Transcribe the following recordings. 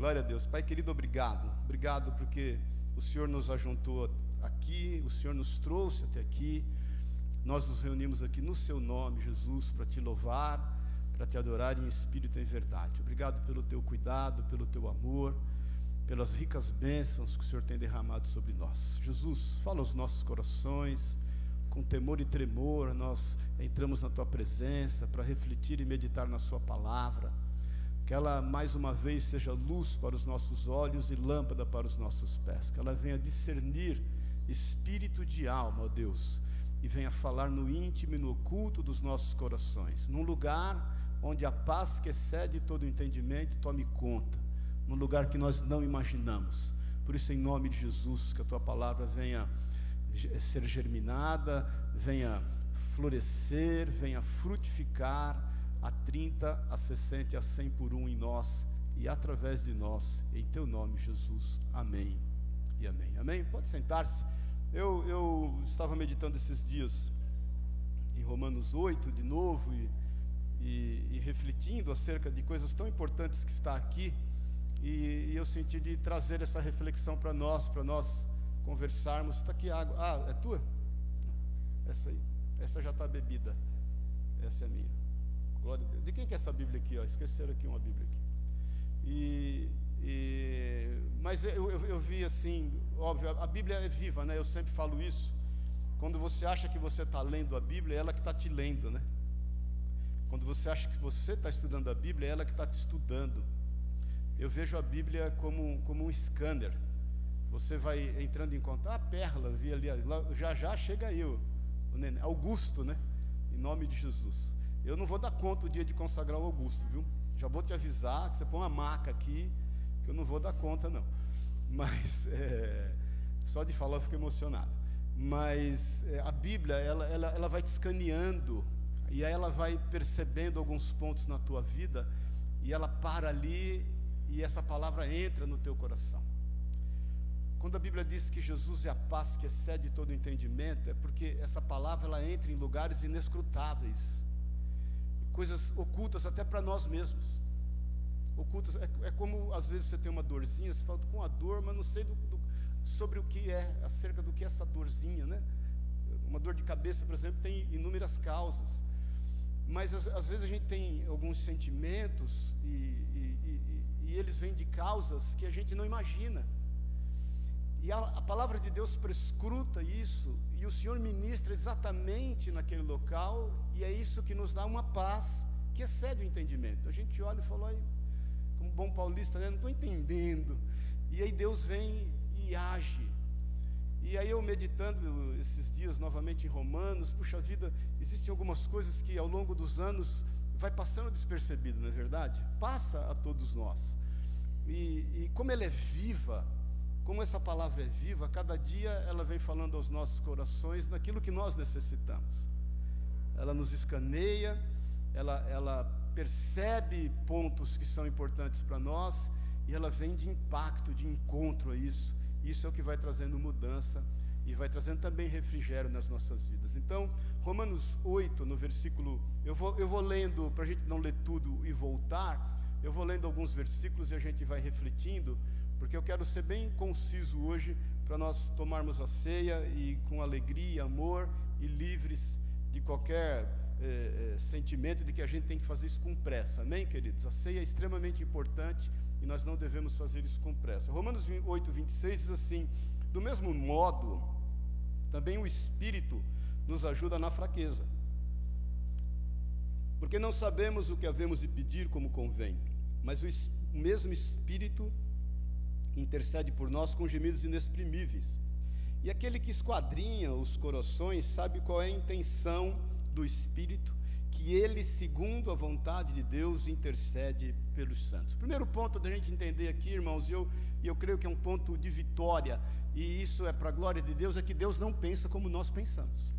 Glória a Deus. Pai querido, obrigado. Obrigado porque o Senhor nos ajuntou aqui, o Senhor nos trouxe até aqui. Nós nos reunimos aqui no seu nome, Jesus, para te louvar, para te adorar em espírito e em verdade. Obrigado pelo teu cuidado, pelo teu amor, pelas ricas bênçãos que o Senhor tem derramado sobre nós. Jesus, fala aos nossos corações, com temor e tremor, nós entramos na tua presença para refletir e meditar na Sua palavra. Que ela mais uma vez seja luz para os nossos olhos e lâmpada para os nossos pés. Que ela venha discernir espírito de alma, ó Deus, e venha falar no íntimo e no oculto dos nossos corações, num lugar onde a paz que excede todo o entendimento tome conta, num lugar que nós não imaginamos. Por isso, em nome de Jesus, que a tua palavra venha ser germinada, venha florescer, venha frutificar a 30, a 60 e a 100 por um em nós e através de nós, em teu nome, Jesus. Amém e amém. Amém? Pode sentar-se. Eu, eu estava meditando esses dias em Romanos 8 de novo e, e, e refletindo acerca de coisas tão importantes que está aqui. E, e eu senti de trazer essa reflexão para nós, para nós conversarmos. Está aqui água. Ah, é tua? Essa aí. Essa já está bebida. Essa é a minha. Glória a Deus. De quem que é essa Bíblia aqui? Ó? Esqueceram aqui uma Bíblia aqui. E, e, mas eu, eu, eu, vi assim, óbvio, a Bíblia é viva, né? Eu sempre falo isso. Quando você acha que você está lendo a Bíblia, é ela que está te lendo, né? Quando você acha que você está estudando a Bíblia, é ela que está te estudando. Eu vejo a Bíblia como, como um scanner. Você vai entrando em contato. Ah, Perla, vi ali, já já chega aí o, o Augusto, né? Em nome de Jesus. Eu não vou dar conta o dia de consagrar o Augusto, viu? Já vou te avisar que você põe uma maca aqui, que eu não vou dar conta, não. Mas, é, só de falar eu fico emocionado. Mas é, a Bíblia, ela, ela, ela vai te escaneando, e aí ela vai percebendo alguns pontos na tua vida, e ela para ali, e essa palavra entra no teu coração. Quando a Bíblia diz que Jesus é a paz que excede todo entendimento, é porque essa palavra ela entra em lugares inescrutáveis coisas ocultas até para nós mesmos. Ocultas, é, é, como às vezes você tem uma dorzinha, você fala com a dor, mas não sei do, do, sobre o que é, acerca do que é essa dorzinha, né? Uma dor de cabeça, por exemplo, tem inúmeras causas. Mas às, às vezes a gente tem alguns sentimentos e, e, e, e eles vêm de causas que a gente não imagina. E a, a, palavra de Deus prescruta isso, e o Senhor ministra exatamente naquele local, e é isso que nos dá uma paz que excede o entendimento. A gente olha e fala, como bom paulista, né? não estou entendendo. E aí Deus vem e age. E aí eu meditando esses dias novamente em Romanos, puxa vida, existem algumas coisas que ao longo dos anos vai passando despercebido, não é verdade? Passa a todos nós. E, e como ela é viva, como essa palavra é viva, cada dia ela vem falando aos nossos corações naquilo que nós necessitamos. Ela nos escaneia, ela, ela percebe pontos que são importantes para nós e ela vem de impacto, de encontro a isso. Isso é o que vai trazendo mudança e vai trazendo também refrigério nas nossas vidas. Então, Romanos 8, no versículo, eu vou, eu vou lendo, para a gente não ler tudo e voltar, eu vou lendo alguns versículos e a gente vai refletindo porque eu quero ser bem conciso hoje para nós tomarmos a ceia e com alegria, amor e livres de qualquer eh, eh, sentimento de que a gente tem que fazer isso com pressa. Amém, queridos? A ceia é extremamente importante e nós não devemos fazer isso com pressa. Romanos 8, 26 diz assim: Do mesmo modo, também o Espírito nos ajuda na fraqueza. Porque não sabemos o que havemos de pedir como convém, mas o mesmo Espírito intercede por nós com gemidos inexprimíveis. E aquele que esquadrinha os corações sabe qual é a intenção do Espírito, que ele, segundo a vontade de Deus, intercede pelos santos. primeiro ponto da gente entender aqui, irmãos, e eu, eu creio que é um ponto de vitória, e isso é para a glória de Deus, é que Deus não pensa como nós pensamos.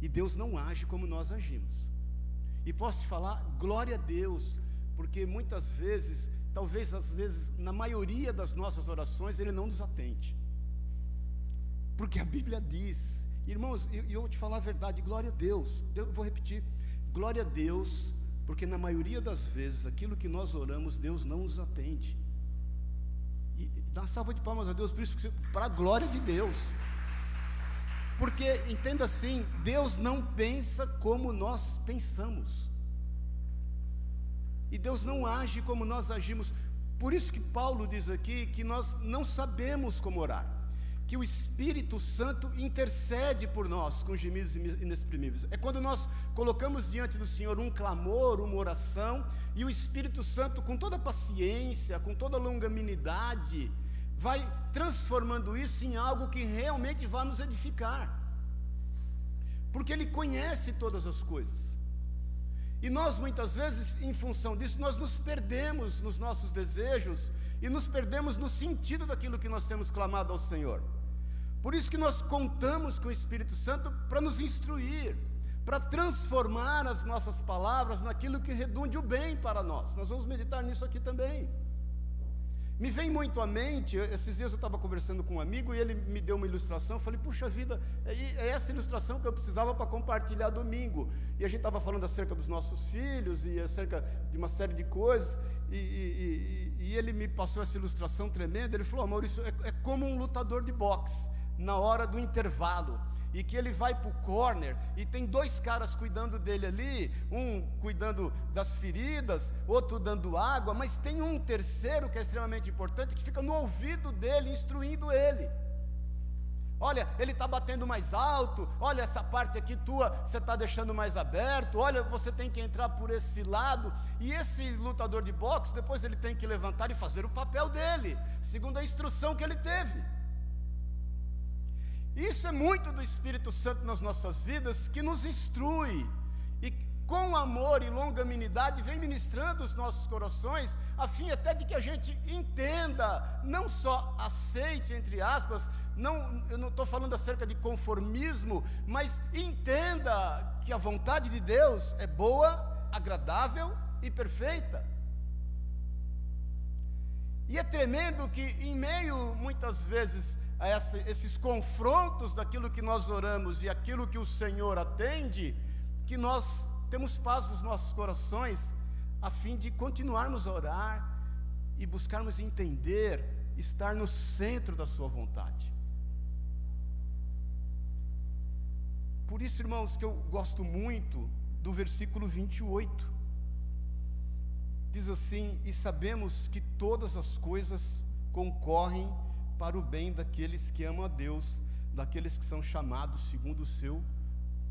E Deus não age como nós agimos. E posso te falar, glória a Deus, porque muitas vezes talvez às vezes, na maioria das nossas orações, Ele não nos atende. Porque a Bíblia diz, irmãos, e eu, eu vou te falar a verdade, glória a Deus, eu vou repetir, glória a Deus, Porque na maioria das vezes, aquilo que nós oramos, Deus não nos atende. E dá uma salva de palmas a Deus, por isso, para a glória de Deus. Porque, entenda assim, Deus não pensa como nós pensamos. E Deus não age como nós agimos. Por isso que Paulo diz aqui que nós não sabemos como orar que o Espírito Santo intercede por nós com gemidos inexprimíveis. É quando nós colocamos diante do Senhor um clamor, uma oração, e o Espírito Santo, com toda paciência, com toda longanimidade, vai transformando isso em algo que realmente vai nos edificar. Porque Ele conhece todas as coisas. E nós, muitas vezes, em função disso, nós nos perdemos nos nossos desejos e nos perdemos no sentido daquilo que nós temos clamado ao Senhor. Por isso que nós contamos com o Espírito Santo para nos instruir, para transformar as nossas palavras naquilo que redunde o bem para nós. Nós vamos meditar nisso aqui também. Me vem muito à mente, esses dias eu estava conversando com um amigo e ele me deu uma ilustração. Eu falei, puxa vida, é, é essa ilustração que eu precisava para compartilhar domingo. E a gente estava falando acerca dos nossos filhos e acerca de uma série de coisas. E, e, e, e ele me passou essa ilustração tremenda. Ele falou, oh, Maurício, é, é como um lutador de boxe na hora do intervalo e que ele vai para o corner e tem dois caras cuidando dele ali, um cuidando das feridas, outro dando água, mas tem um terceiro que é extremamente importante que fica no ouvido dele, instruindo ele. Olha, ele está batendo mais alto. Olha, essa parte aqui tua você está deixando mais aberto. Olha, você tem que entrar por esse lado. E esse lutador de boxe, depois ele tem que levantar e fazer o papel dele, segundo a instrução que ele teve. Isso é muito do Espírito Santo nas nossas vidas que nos instrui e com amor e longanimidade vem ministrando os nossos corações, a fim até de que a gente entenda, não só aceite, entre aspas, não, eu não estou falando acerca de conformismo, mas entenda que a vontade de Deus é boa, agradável e perfeita. E é tremendo que, em meio, muitas vezes, a essa, esses confrontos daquilo que nós oramos e aquilo que o Senhor atende, que nós temos paz nos nossos corações, a fim de continuarmos a orar e buscarmos entender, estar no centro da Sua vontade. Por isso, irmãos, que eu gosto muito do versículo 28. Diz assim: E sabemos que todas as coisas concorrem para o bem daqueles que amam a Deus, daqueles que são chamados segundo o seu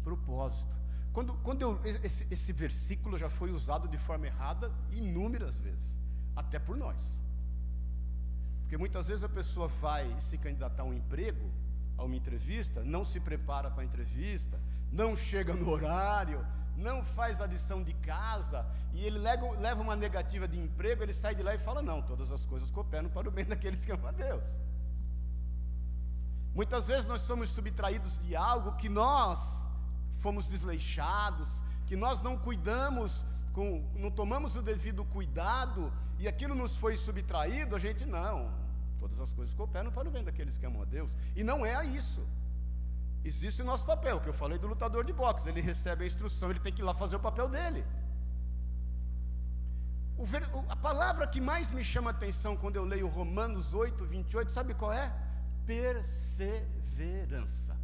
propósito. Quando, quando eu, esse, esse versículo já foi usado de forma errada inúmeras vezes, até por nós. Porque muitas vezes a pessoa vai se candidatar a um emprego, a uma entrevista, não se prepara para a entrevista, não chega no horário, não faz a lição de casa, e ele leva, uma negativa de emprego, ele sai de lá e fala: Não, todas as coisas cooperam para o bem daqueles que amam a Deus. Muitas vezes nós somos subtraídos de algo que nós fomos desleixados, que nós não cuidamos, com, não tomamos o devido cuidado, e aquilo nos foi subtraído, a gente não. Todas as coisas cooperam para o bem daqueles que amam a Deus. E não é isso. Existe o nosso papel, que eu falei do lutador de boxe. Ele recebe a instrução, ele tem que ir lá fazer o papel dele. Ver, a palavra que mais me chama a atenção quando eu leio Romanos 8, 28, sabe qual é? Perseverança.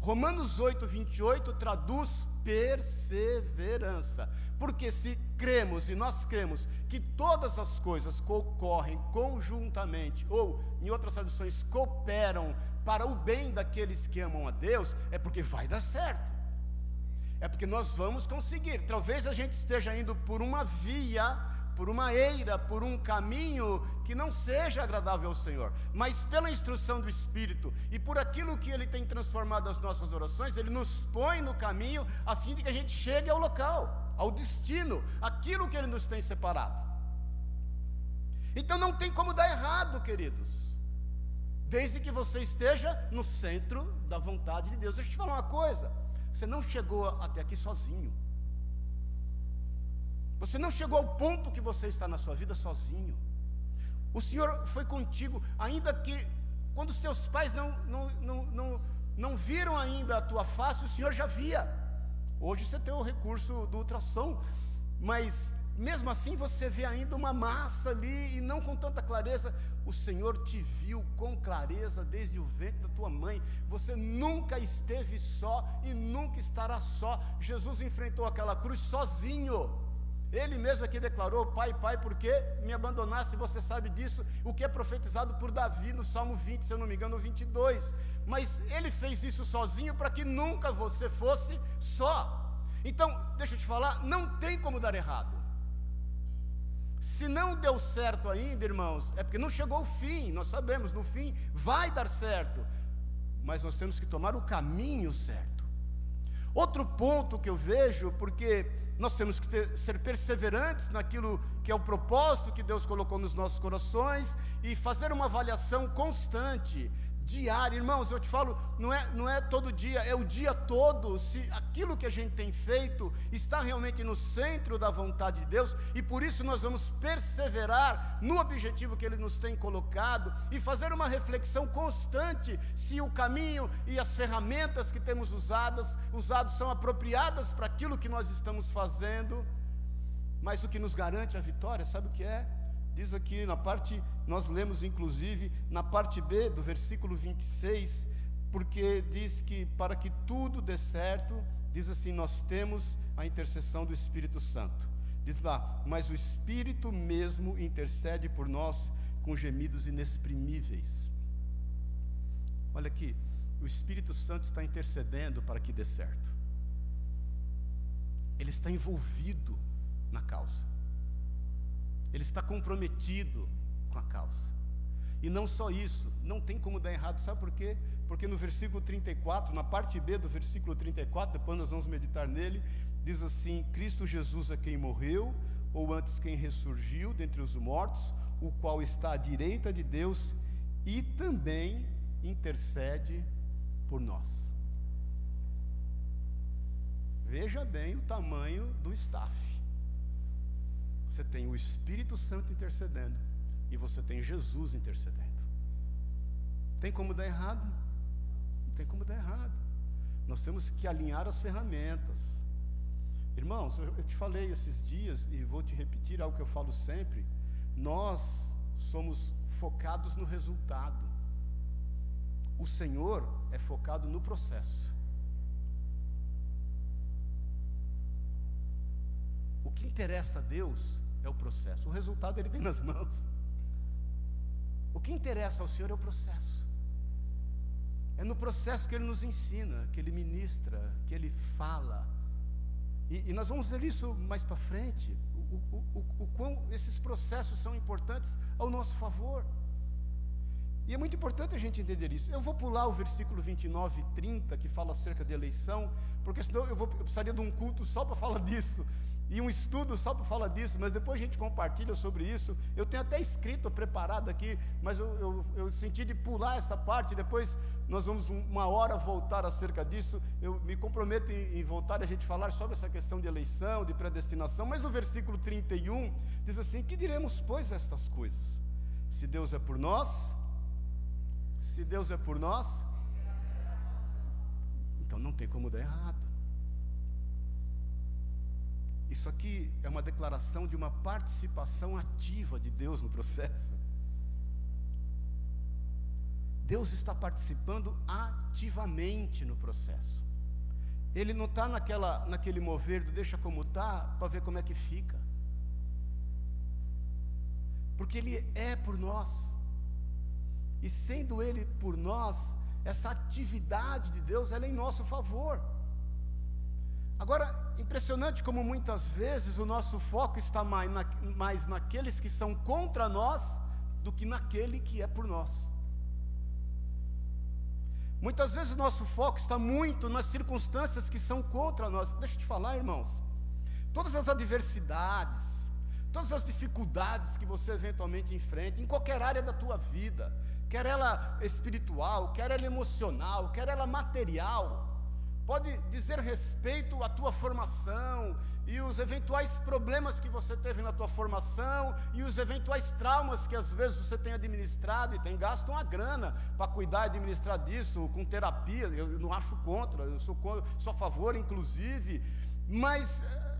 Romanos 8, 28 traduz perseverança. Porque se cremos, e nós cremos, que todas as coisas ocorrem conjuntamente, ou em outras traduções, cooperam para o bem daqueles que amam a Deus, é porque vai dar certo. É porque nós vamos conseguir. Talvez a gente esteja indo por uma via por uma eira, por um caminho que não seja agradável ao Senhor, mas pela instrução do Espírito e por aquilo que Ele tem transformado as nossas orações, Ele nos põe no caminho a fim de que a gente chegue ao local, ao destino, aquilo que Ele nos tem separado. Então não tem como dar errado, queridos, desde que você esteja no centro da vontade de Deus. Deixa eu te falar uma coisa: você não chegou até aqui sozinho. Você não chegou ao ponto que você está na sua vida sozinho. O Senhor foi contigo, ainda que quando os teus pais não, não, não, não, não viram ainda a tua face, o Senhor já via. Hoje você tem o recurso do ultrassom, mas mesmo assim você vê ainda uma massa ali e não com tanta clareza. O Senhor te viu com clareza desde o ventre da tua mãe. Você nunca esteve só e nunca estará só. Jesus enfrentou aquela cruz sozinho. Ele mesmo aqui declarou: Pai, Pai, por que me abandonaste? Você sabe disso, o que é profetizado por Davi no Salmo 20, se eu não me engano, 22. Mas ele fez isso sozinho para que nunca você fosse só. Então, deixa eu te falar: não tem como dar errado. Se não deu certo ainda, irmãos, é porque não chegou o fim, nós sabemos, no fim vai dar certo, mas nós temos que tomar o caminho certo. Outro ponto que eu vejo, porque nós temos que ter, ser perseverantes naquilo que é o propósito que Deus colocou nos nossos corações e fazer uma avaliação constante diária. Irmãos, eu te falo, não é, não é todo dia, é o dia todo. Se aquilo que a gente tem feito está realmente no centro da vontade de Deus, e por isso nós vamos perseverar no objetivo que Ele nos tem colocado e fazer uma reflexão constante se o caminho e as ferramentas que temos usadas, usados são apropriadas para aquilo que nós estamos fazendo. Mas o que nos garante a vitória, sabe o que é? Diz aqui na parte, nós lemos inclusive na parte B do versículo 26, porque diz que para que tudo dê certo, diz assim: nós temos a intercessão do Espírito Santo. Diz lá, mas o Espírito mesmo intercede por nós com gemidos inexprimíveis. Olha aqui, o Espírito Santo está intercedendo para que dê certo. Ele está envolvido na causa ele está comprometido com a causa. E não só isso, não tem como dar errado, sabe por quê? Porque no versículo 34, na parte B do versículo 34, depois nós vamos meditar nele, diz assim: Cristo Jesus é quem morreu, ou antes quem ressurgiu dentre os mortos, o qual está à direita de Deus e também intercede por nós. Veja bem o tamanho do staff. Você tem o Espírito Santo intercedendo e você tem Jesus intercedendo. Tem como dar errado? Não tem como dar errado. Nós temos que alinhar as ferramentas. Irmãos, eu te falei esses dias e vou te repetir algo que eu falo sempre. Nós somos focados no resultado. O Senhor é focado no processo. O que interessa a Deus é o processo. O resultado ele tem nas mãos. O que interessa ao Senhor é o processo. É no processo que Ele nos ensina, que Ele ministra, que Ele fala. E, e nós vamos ver isso mais para frente. O, o, o, o quão esses processos são importantes ao nosso favor. E é muito importante a gente entender isso. Eu vou pular o versículo 29 e 30, que fala acerca de eleição, porque senão eu, vou, eu precisaria de um culto só para falar disso e um estudo só para falar disso, mas depois a gente compartilha sobre isso. Eu tenho até escrito, preparado aqui, mas eu, eu, eu senti de pular essa parte, depois nós vamos uma hora voltar acerca disso. Eu me comprometo em, em voltar a gente falar sobre essa questão de eleição, de predestinação, mas no versículo 31 diz assim: Que diremos, pois, estas coisas? Se Deus é por nós, se Deus é por nós, então não tem como dar errado. Isso aqui é uma declaração de uma participação ativa de Deus no processo. Deus está participando ativamente no processo. Ele não está naquela, naquele mover do deixa como está para ver como é que fica. Porque Ele é por nós. E sendo Ele por nós, essa atividade de Deus é em nosso favor. Agora, impressionante como muitas vezes o nosso foco está mais, na, mais naqueles que são contra nós do que naquele que é por nós. Muitas vezes o nosso foco está muito nas circunstâncias que são contra nós. Deixa eu te falar, irmãos. Todas as adversidades, todas as dificuldades que você eventualmente enfrenta, em qualquer área da tua vida, quer ela espiritual, quer ela emocional, quer ela material, pode dizer respeito à tua formação, e os eventuais problemas que você teve na tua formação e os eventuais traumas que às vezes você tem administrado e tem gasto uma grana para cuidar e administrar disso com terapia. Eu não acho contra, eu sou, sou a favor, inclusive, mas eh,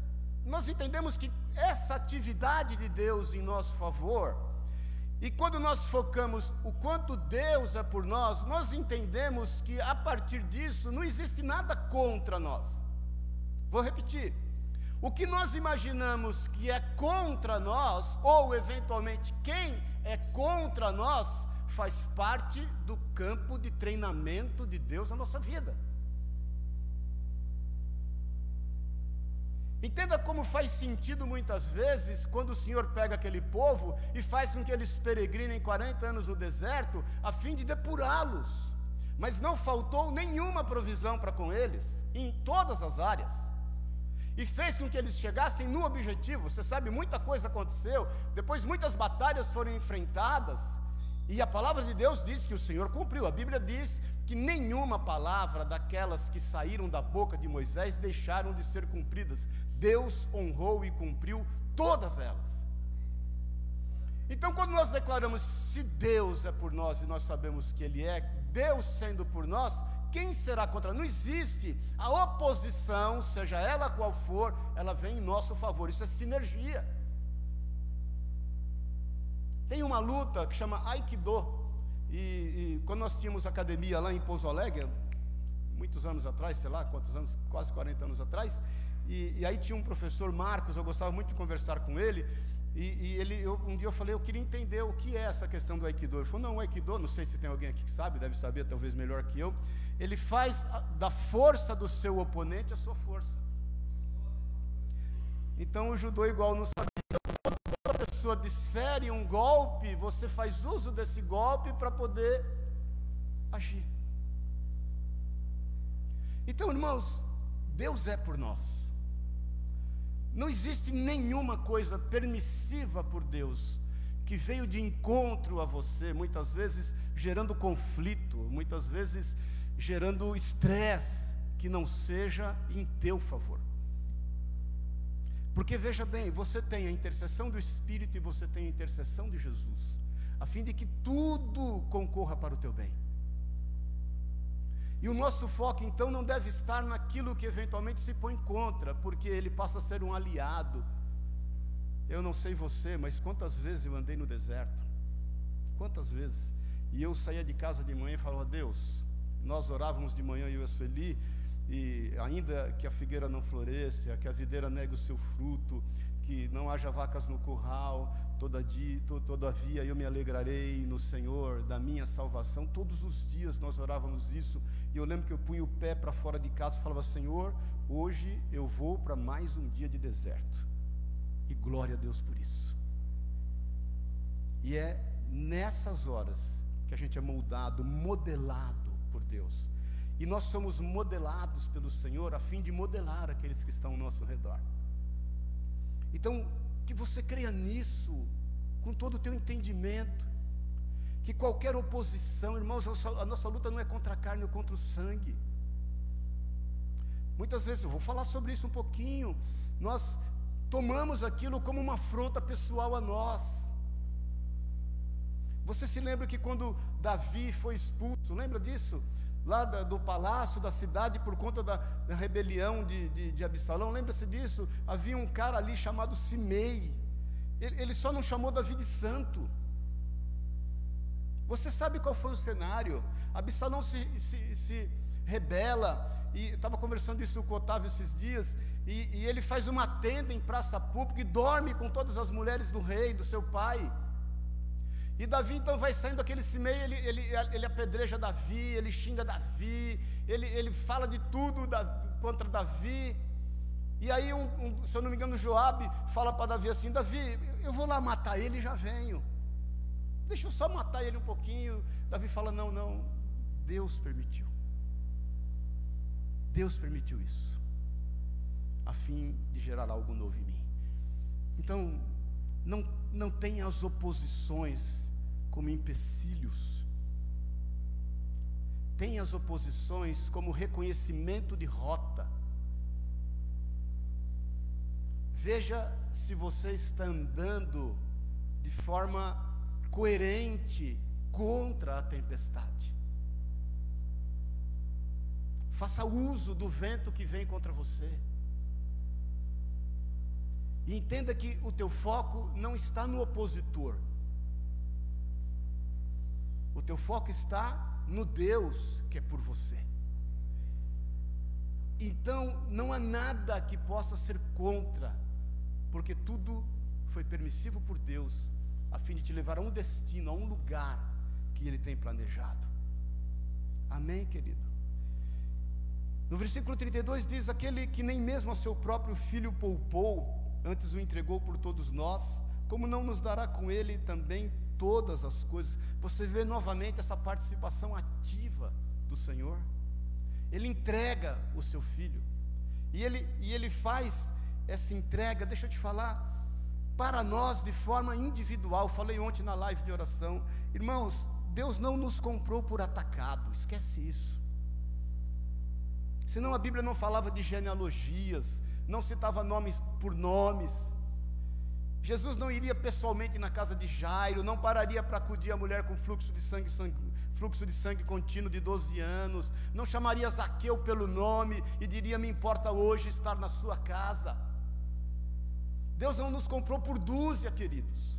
nós entendemos que essa atividade de Deus em nosso favor e quando nós focamos o quanto Deus é por nós, nós entendemos que a partir disso não existe nada contra nós. Vou repetir. O que nós imaginamos que é contra nós, ou eventualmente quem é contra nós, faz parte do campo de treinamento de Deus na nossa vida. Entenda como faz sentido muitas vezes quando o Senhor pega aquele povo e faz com que eles peregrinem 40 anos no deserto a fim de depurá-los. Mas não faltou nenhuma provisão para com eles, em todas as áreas. E fez com que eles chegassem no objetivo. Você sabe, muita coisa aconteceu, depois muitas batalhas foram enfrentadas, e a palavra de Deus diz que o Senhor cumpriu. A Bíblia diz que nenhuma palavra daquelas que saíram da boca de Moisés deixaram de ser cumpridas. Deus honrou e cumpriu todas elas. Então, quando nós declaramos se Deus é por nós e nós sabemos que Ele é, Deus sendo por nós, quem será contra? Não existe a oposição, seja ela qual for, ela vem em nosso favor. Isso é sinergia. Tem uma luta que chama Aikido. E, e quando nós tínhamos academia lá em Pouso Alegre, muitos anos atrás, sei lá quantos anos, quase 40 anos atrás, e, e, aí tinha um professor, Marcos, eu gostava muito de conversar com ele. E, e ele, eu, um dia eu falei, eu queria entender o que é essa questão do Aikido. Ele falou, não, o Aikido, não sei se tem alguém aqui que sabe, deve saber, talvez melhor que eu. Ele faz a, da força do seu oponente a sua força. Então o judô igual não sabia. Quando a pessoa desfere um golpe, você faz uso desse golpe para poder agir. Então, irmãos, Deus é por nós. Não existe nenhuma coisa permissiva por Deus que veio de encontro a você, muitas vezes gerando conflito, muitas vezes gerando estresse, que não seja em teu favor. Porque veja bem, você tem a intercessão do Espírito e você tem a intercessão de Jesus, a fim de que tudo concorra para o teu bem. E o nosso foco então não deve estar naquilo que eventualmente se põe contra, porque ele passa a ser um aliado. Eu não sei você, mas quantas vezes eu andei no deserto? Quantas vezes? E eu saía de casa de manhã e falava: Deus, nós orávamos de manhã eu e a Sueli, e ainda que a figueira não floresça, que a videira negue o seu fruto, que não haja vacas no curral, todavia, todavia eu me alegrarei no Senhor da minha salvação. Todos os dias nós orávamos isso, e eu lembro que eu punha o pé para fora de casa e falava: Senhor, hoje eu vou para mais um dia de deserto, e glória a Deus por isso. E é nessas horas que a gente é moldado, modelado por Deus. E nós somos modelados pelo Senhor a fim de modelar aqueles que estão ao nosso redor. Então, que você creia nisso, com todo o teu entendimento, que qualquer oposição, irmãos, a nossa, luta não é contra a carne ou contra o sangue. Muitas vezes, eu vou falar sobre isso um pouquinho, nós tomamos aquilo como uma afronta pessoal a nós. Você se lembra que quando Davi foi expulso, lembra disso? Lá da, do palácio, da cidade, por conta da, da rebelião de, de, de Absalão. Lembra-se disso? Havia um cara ali chamado Simei. Ele, ele só não chamou Davi de santo. Você sabe qual foi o cenário? Absalão se, se, se rebela, e estava conversando isso com o Otávio esses dias, e, e ele faz uma tenda em praça pública e dorme com todas as mulheres do rei, do seu pai. E Davi então vai saindo daquele Simei, ele, ele, ele apedreja Davi, ele xinga Davi, ele, ele fala de tudo da, contra Davi. E aí, um, um, se eu não me engano, Joabe fala para Davi assim: Davi, eu vou lá matar ele e já venho. Deixa eu só matar ele um pouquinho. Davi fala: Não, não, Deus permitiu. Deus permitiu isso, a fim de gerar algo novo em mim. Então, não, não tenha as oposições como empecilhos. Tem as oposições como reconhecimento de rota. veja se você está andando de forma coerente contra a tempestade. Faça uso do vento que vem contra você. E entenda que o teu foco não está no opositor. O teu foco está no Deus que é por você. Então, não há nada que possa ser contra, porque tudo foi permissivo por Deus, a fim de te levar a um destino, a um lugar que Ele tem planejado. Amém, querido? No versículo 32 diz: Aquele que nem mesmo a seu próprio filho poupou, antes o entregou por todos nós, como não nos dará com ele também todas as coisas? Você vê novamente essa participação ativa do Senhor. Ele entrega o seu filho. E ele, e ele faz essa entrega, deixa eu te falar, para nós de forma individual. Falei ontem na live de oração. Irmãos, Deus não nos comprou por atacado, esquece isso. Senão a Bíblia não falava de genealogias, não citava nomes por nomes. Jesus não iria pessoalmente na casa de Jairo, não pararia para acudir a mulher com fluxo de sangue, sangue, fluxo de sangue contínuo de 12 anos, não chamaria Zaqueu pelo nome e diria: Me importa hoje estar na sua casa. Deus não nos comprou por dúzia, queridos.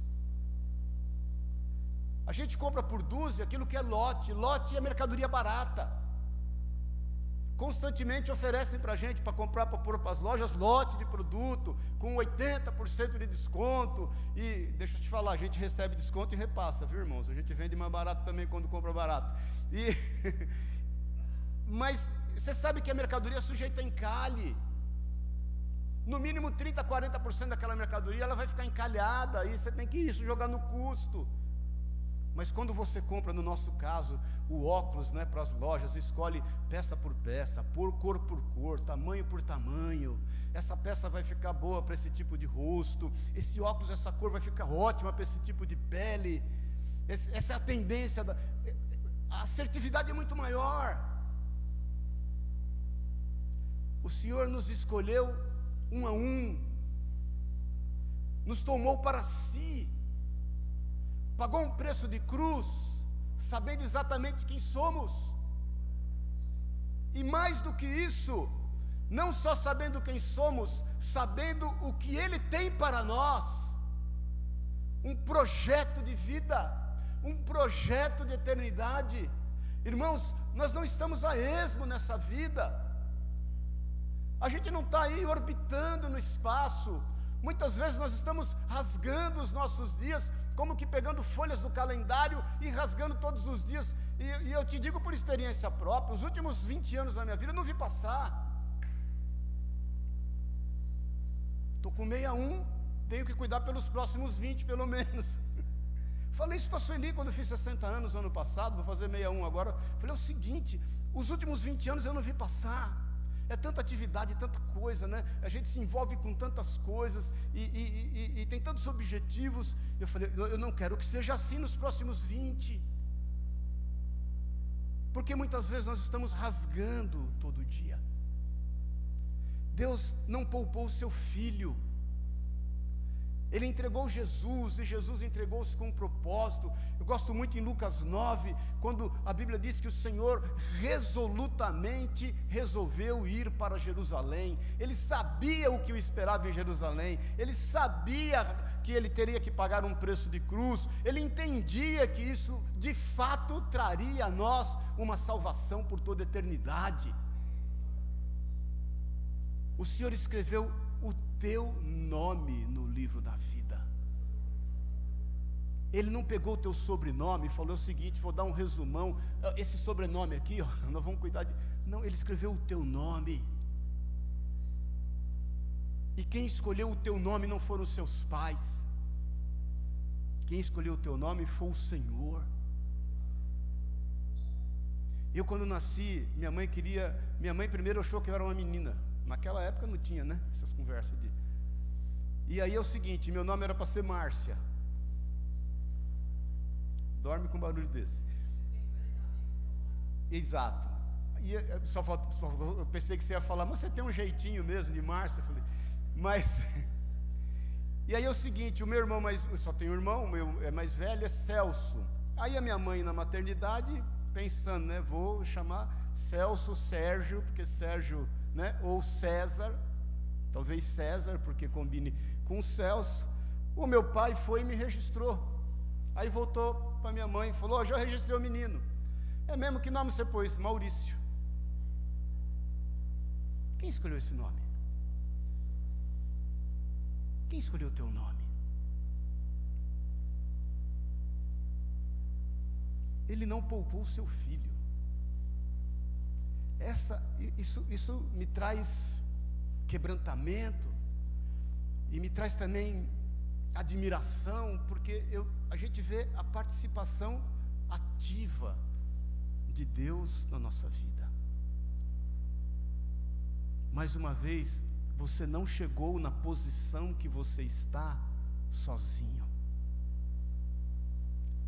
A gente compra por dúzia aquilo que é lote, lote é mercadoria barata constantemente oferecem para a gente para comprar para pôr para as lojas lote de produto com 80% de desconto. E deixa eu te falar, a gente recebe desconto e repassa, viu irmãos? A gente vende mais barato também quando compra barato. E Mas você sabe que a mercadoria é sujeita a encalhe. No mínimo 30, 40% daquela mercadoria ela vai ficar encalhada, aí você tem que isso jogar no custo. Mas quando você compra, no nosso caso, o óculos né, para as lojas, escolhe peça por peça, por cor por cor, tamanho por tamanho. Essa peça vai ficar boa para esse tipo de rosto. Esse óculos, essa cor vai ficar ótima para esse tipo de pele. Esse, essa é a tendência. Da, a assertividade é muito maior. O Senhor nos escolheu um a um, nos tomou para si pagou um preço de cruz, sabendo exatamente quem somos. E mais do que isso, não só sabendo quem somos, sabendo o que Ele tem para nós um projeto de vida, um projeto de eternidade. Irmãos, nós não estamos a esmo nessa vida, a gente não está aí orbitando no espaço, muitas vezes nós estamos rasgando os nossos dias como que pegando folhas do calendário e rasgando todos os dias. E, e eu te digo por experiência própria, os últimos 20 anos da minha vida eu não vi passar. Estou com 61, tenho que cuidar pelos próximos 20, pelo menos. Falei isso para a Sueli quando fiz 60 anos ano passado, vou fazer 61 agora. Falei o seguinte: os últimos 20 anos eu não vi passar. É tanta atividade, tanta coisa, né? A gente se envolve com tantas coisas e, e, e, e tem tantos objetivos. Eu falei, eu não quero que seja assim nos próximos 20. Porque muitas vezes nós estamos rasgando todo dia. Deus não poupou o seu filho. Ele entregou Jesus e Jesus entregou-se com um propósito. Eu gosto muito em Lucas 9, quando a Bíblia diz que o Senhor resolutamente resolveu ir para Jerusalém. Ele sabia o que o esperava em Jerusalém. Ele sabia que ele teria que pagar um preço de cruz. Ele entendia que isso de fato traria a nós uma salvação por toda a eternidade. O Senhor escreveu o teu nome no livro da vida. Ele não pegou o teu sobrenome e falou o seguinte: vou dar um resumão. Ah, esse sobrenome aqui, ó, nós vamos cuidar de. Não, ele escreveu o teu nome. E quem escolheu o teu nome não foram os seus pais. Quem escolheu o teu nome foi o Senhor. Eu quando nasci, minha mãe queria, minha mãe primeiro achou que eu era uma menina. Naquela época não tinha, né? Essas conversas de. E aí é o seguinte: meu nome era para ser Márcia. Dorme com barulho desse. Exato. E eh, só faltou, eu pensei que você ia falar, mas você tem um jeitinho mesmo de Márcia. Eu falei, mas E aí é o seguinte, o meu irmão mais, só tem um irmão, o meu é mais velho, é Celso. Aí a minha mãe na maternidade, pensando, né, vou chamar Celso, Sérgio, porque Sérgio, né, ou César, talvez César, porque combine com Celso. O meu pai foi e me registrou. Aí voltou para minha mãe e falou: oh, já registrei o menino. É mesmo que nome você pôs? Maurício. Quem escolheu esse nome? Quem escolheu o teu nome? Ele não poupou o seu filho. Essa, isso, isso me traz quebrantamento e me traz também admiração, porque eu, a gente vê a participação ativa de Deus na nossa vida. Mais uma vez, você não chegou na posição que você está sozinho.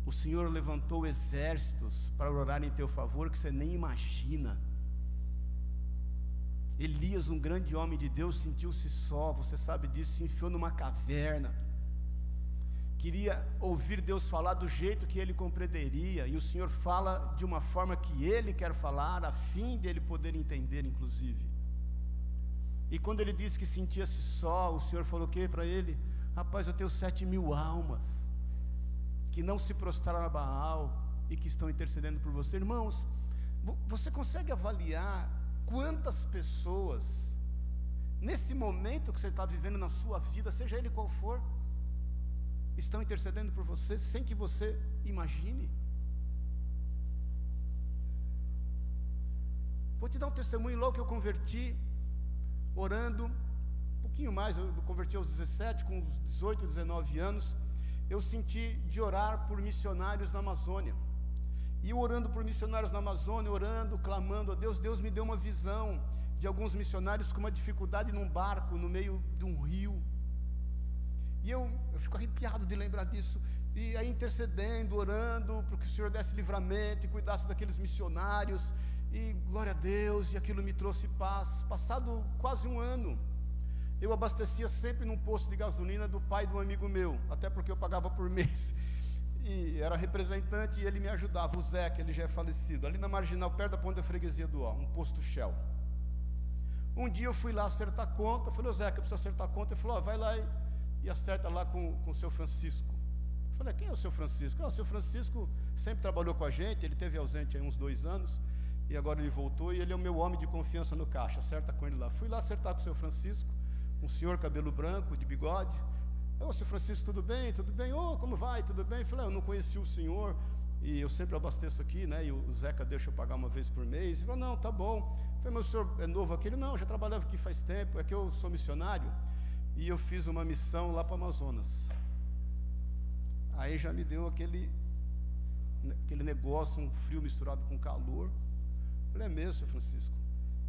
O Senhor levantou exércitos para orar em teu favor que você nem imagina. Elias, um grande homem de Deus, sentiu-se só, você sabe disso, se enfiou numa caverna. Queria ouvir Deus falar do jeito que ele compreenderia, e o Senhor fala de uma forma que ele quer falar, a fim de ele poder entender, inclusive. E quando ele disse que sentia-se só, o Senhor falou o que para ele? Rapaz, eu tenho sete mil almas que não se prostraram a Baal e que estão intercedendo por você. Irmãos, você consegue avaliar quantas pessoas, nesse momento que você está vivendo na sua vida, seja ele qual for, estão intercedendo por você sem que você imagine? Vou te dar um testemunho logo que eu converti orando, um pouquinho mais, eu converti aos 17, com 18, 19 anos, eu senti de orar por missionários na Amazônia. E orando por missionários na Amazônia, orando, clamando a Deus, Deus me deu uma visão de alguns missionários com uma dificuldade num barco no meio de um rio. E eu, eu fico arrepiado de lembrar disso. E aí intercedendo, orando, para que o Senhor desse livramento e cuidasse daqueles missionários. E glória a Deus, e aquilo me trouxe paz. Passado quase um ano, eu abastecia sempre num posto de gasolina do pai de um amigo meu, até porque eu pagava por mês. E era representante e ele me ajudava, o Zé, que ele já é falecido, ali na marginal, perto da ponte da freguesia do Ó, um posto Shell. Um dia eu fui lá acertar conta, falei, ô Zé, que eu preciso acertar conta. Ele falou, ó, vai lá e, e acerta lá com, com o seu Francisco. Eu falei, quem é o seu Francisco? Ah, o seu Francisco sempre trabalhou com a gente, ele teve ausente aí uns dois anos e agora ele voltou e ele é o meu homem de confiança no caixa, acerta com ele lá. Fui lá acertar com o seu Francisco, um senhor cabelo branco, de bigode. Ô, seu Francisco, tudo bem? Tudo bem? Ô, como vai? Tudo bem? Falei, ah, eu não conheci o senhor e eu sempre abasteço aqui, né? E o Zeca deixa eu pagar uma vez por mês. Ele falou, não, tá bom. Falei, mas o senhor é novo aqui? Ele, não, já trabalhava aqui faz tempo, é que eu sou missionário e eu fiz uma missão lá para Amazonas. Aí já me deu aquele, aquele negócio, um frio misturado com calor. Falei, é mesmo, seu Francisco?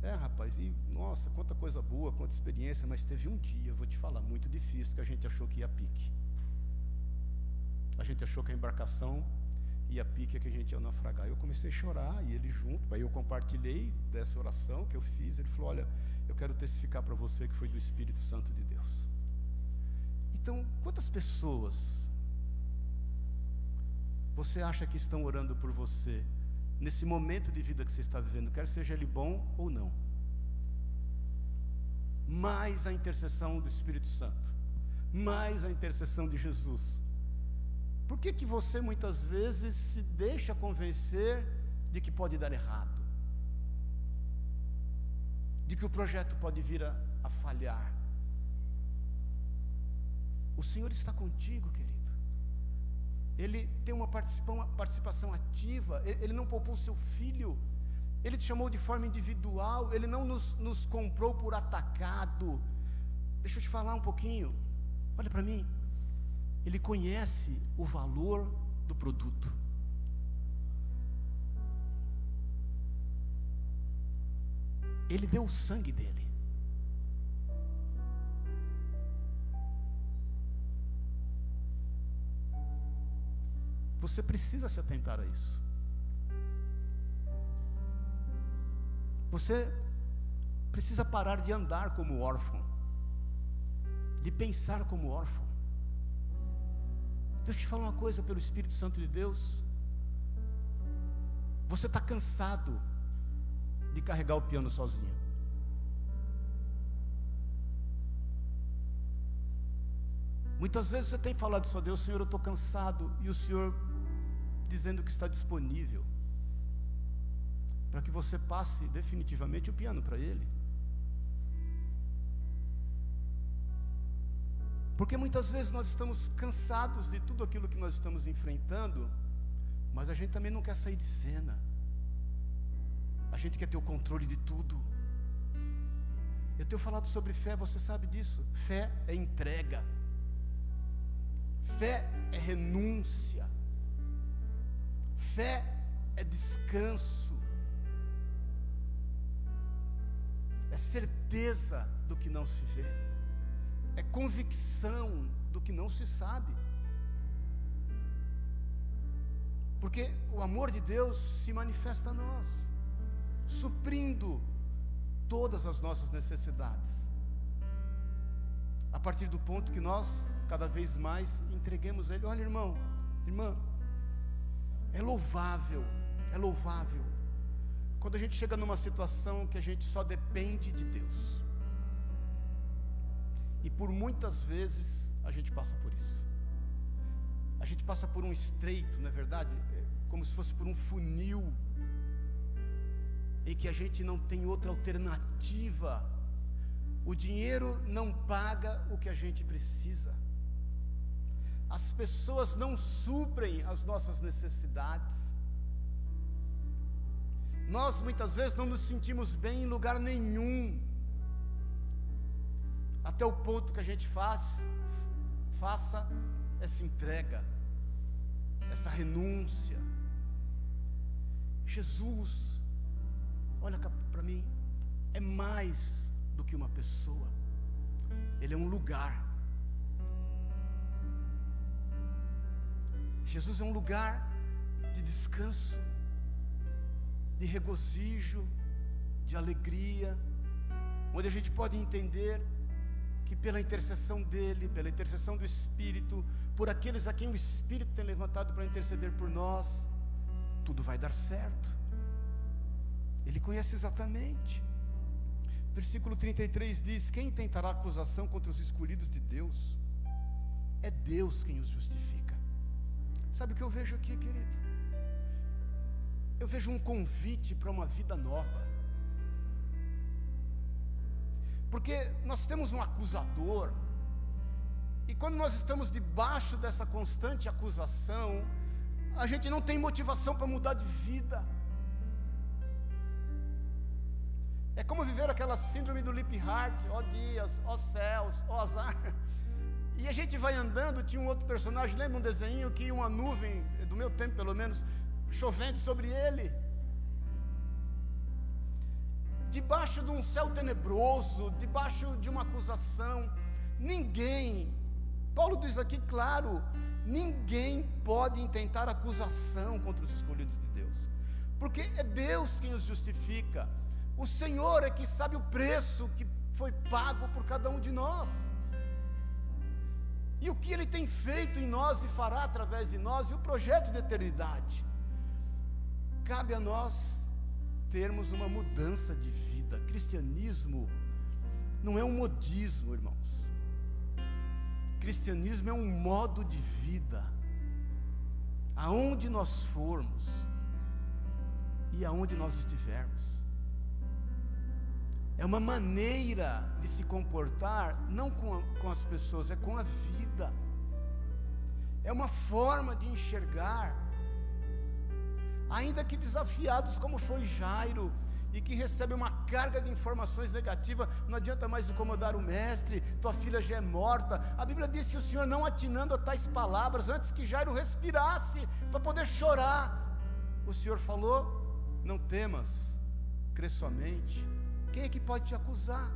É, rapaz, e nossa, quanta coisa boa, quanta experiência, mas teve um dia, vou te falar, muito difícil, que a gente achou que ia pique. A gente achou que a embarcação ia pique, que a gente ia naufragar. Eu comecei a chorar e ele junto, aí eu compartilhei dessa oração que eu fiz. Ele falou: Olha, eu quero testificar para você que foi do Espírito Santo de Deus. Então, quantas pessoas você acha que estão orando por você nesse momento de vida que você está vivendo, quer seja ele bom ou não. Mais a intercessão do Espírito Santo, mais a intercessão de Jesus. Por que, que você muitas vezes se deixa convencer de que pode dar errado? De que o projeto pode vir a, a falhar? O Senhor está contigo, querido ele tem uma participação, ativa, ele, ele não poupou seu filho, ele te chamou de forma individual, ele não nos, nos comprou por atacado. Deixa eu te falar um pouquinho, olha para mim, ele conhece o valor do produto. Ele deu o sangue dele. Você precisa se atentar a isso. Você precisa parar de andar como órfão, de pensar como órfão. Deixa eu te falar uma coisa pelo Espírito Santo de Deus. Você está cansado de carregar o piano sozinho. Muitas vezes você tem falado a Deus, Senhor, eu estou cansado, e o Senhor dizendo que está disponível para que você passe definitivamente o piano para Ele. Porque muitas vezes nós estamos cansados de tudo aquilo que nós estamos enfrentando, mas a gente também não quer sair de cena. A gente quer ter o controle de tudo. Eu tenho falado sobre fé, você sabe disso. Fé é entrega. Fé é renúncia. Fé é descanso. É certeza do que não se vê. É convicção do que não se sabe. Porque o amor de Deus se manifesta a nós, suprindo todas as nossas necessidades. A partir do ponto que nós cada vez mais entreguemos a Ele. Olha, irmão, irmã, é louvável, é louvável, quando a gente chega numa situação que a gente só depende de Deus. E por muitas vezes a gente passa por isso. A gente passa por um estreito, não é verdade? É como se fosse por um funil, em que a gente não tem outra alternativa. O dinheiro não paga o que a gente precisa as pessoas não suprem as nossas necessidades. Nós muitas vezes não nos sentimos bem em lugar nenhum, até o ponto que a gente faz, faça essa entrega, essa renúncia. Jesus, olha para mim, é mais do que uma pessoa, Ele é um lugar. Jesus é um lugar de descanso, de regozijo, de alegria, onde a gente pode entender que pela intercessão dele, pela intercessão do Espírito, por aqueles a quem o Espírito tem levantado para interceder por nós, tudo vai dar certo. Ele conhece exatamente. Versículo 33 diz: Quem tentará acusação contra os escolhidos de Deus? É Deus quem os justifica. Sabe o que eu vejo aqui, querido? Eu vejo um convite para uma vida nova. Porque nós temos um acusador, e quando nós estamos debaixo dessa constante acusação, a gente não tem motivação para mudar de vida. É como viver aquela síndrome do lip heart, ó dias, ó céus, ó azar. E a gente vai andando, tinha um outro personagem, lembra um desenho que uma nuvem, do meu tempo pelo menos, chovendo sobre ele. Debaixo de um céu tenebroso, debaixo de uma acusação, ninguém, Paulo diz aqui claro, ninguém pode intentar acusação contra os escolhidos de Deus, porque é Deus quem os justifica, o Senhor é que sabe o preço que foi pago por cada um de nós e o que Ele tem feito em nós e fará através de nós, e o projeto de eternidade. Cabe a nós termos uma mudança de vida. Cristianismo não é um modismo, irmãos. Cristianismo é um modo de vida. Aonde nós formos e aonde nós estivermos. É uma maneira de se comportar, não com, a, com as pessoas, é com a vida. É uma forma de enxergar. Ainda que desafiados, como foi Jairo, e que recebe uma carga de informações negativas, não adianta mais incomodar o mestre, tua filha já é morta. A Bíblia diz que o Senhor, não atinando a tais palavras, antes que Jairo respirasse para poder chorar, o Senhor falou: Não temas, crê somente quem é que pode te acusar?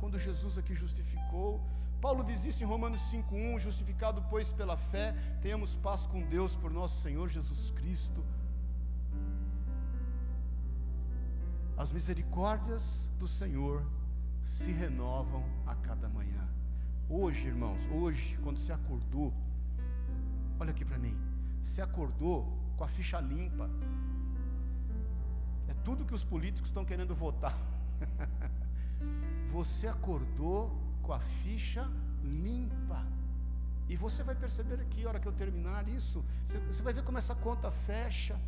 Quando Jesus aqui justificou. Paulo diz isso em Romanos 5,1: justificado, pois, pela fé, tenhamos paz com Deus por nosso Senhor Jesus Cristo. As misericórdias do Senhor se renovam a cada manhã. Hoje, irmãos, hoje, quando você acordou, Olha aqui para mim. Você acordou com a ficha limpa. É tudo que os políticos estão querendo votar. Você acordou com a ficha limpa. E você vai perceber a hora que eu terminar isso, você vai ver como essa conta fecha.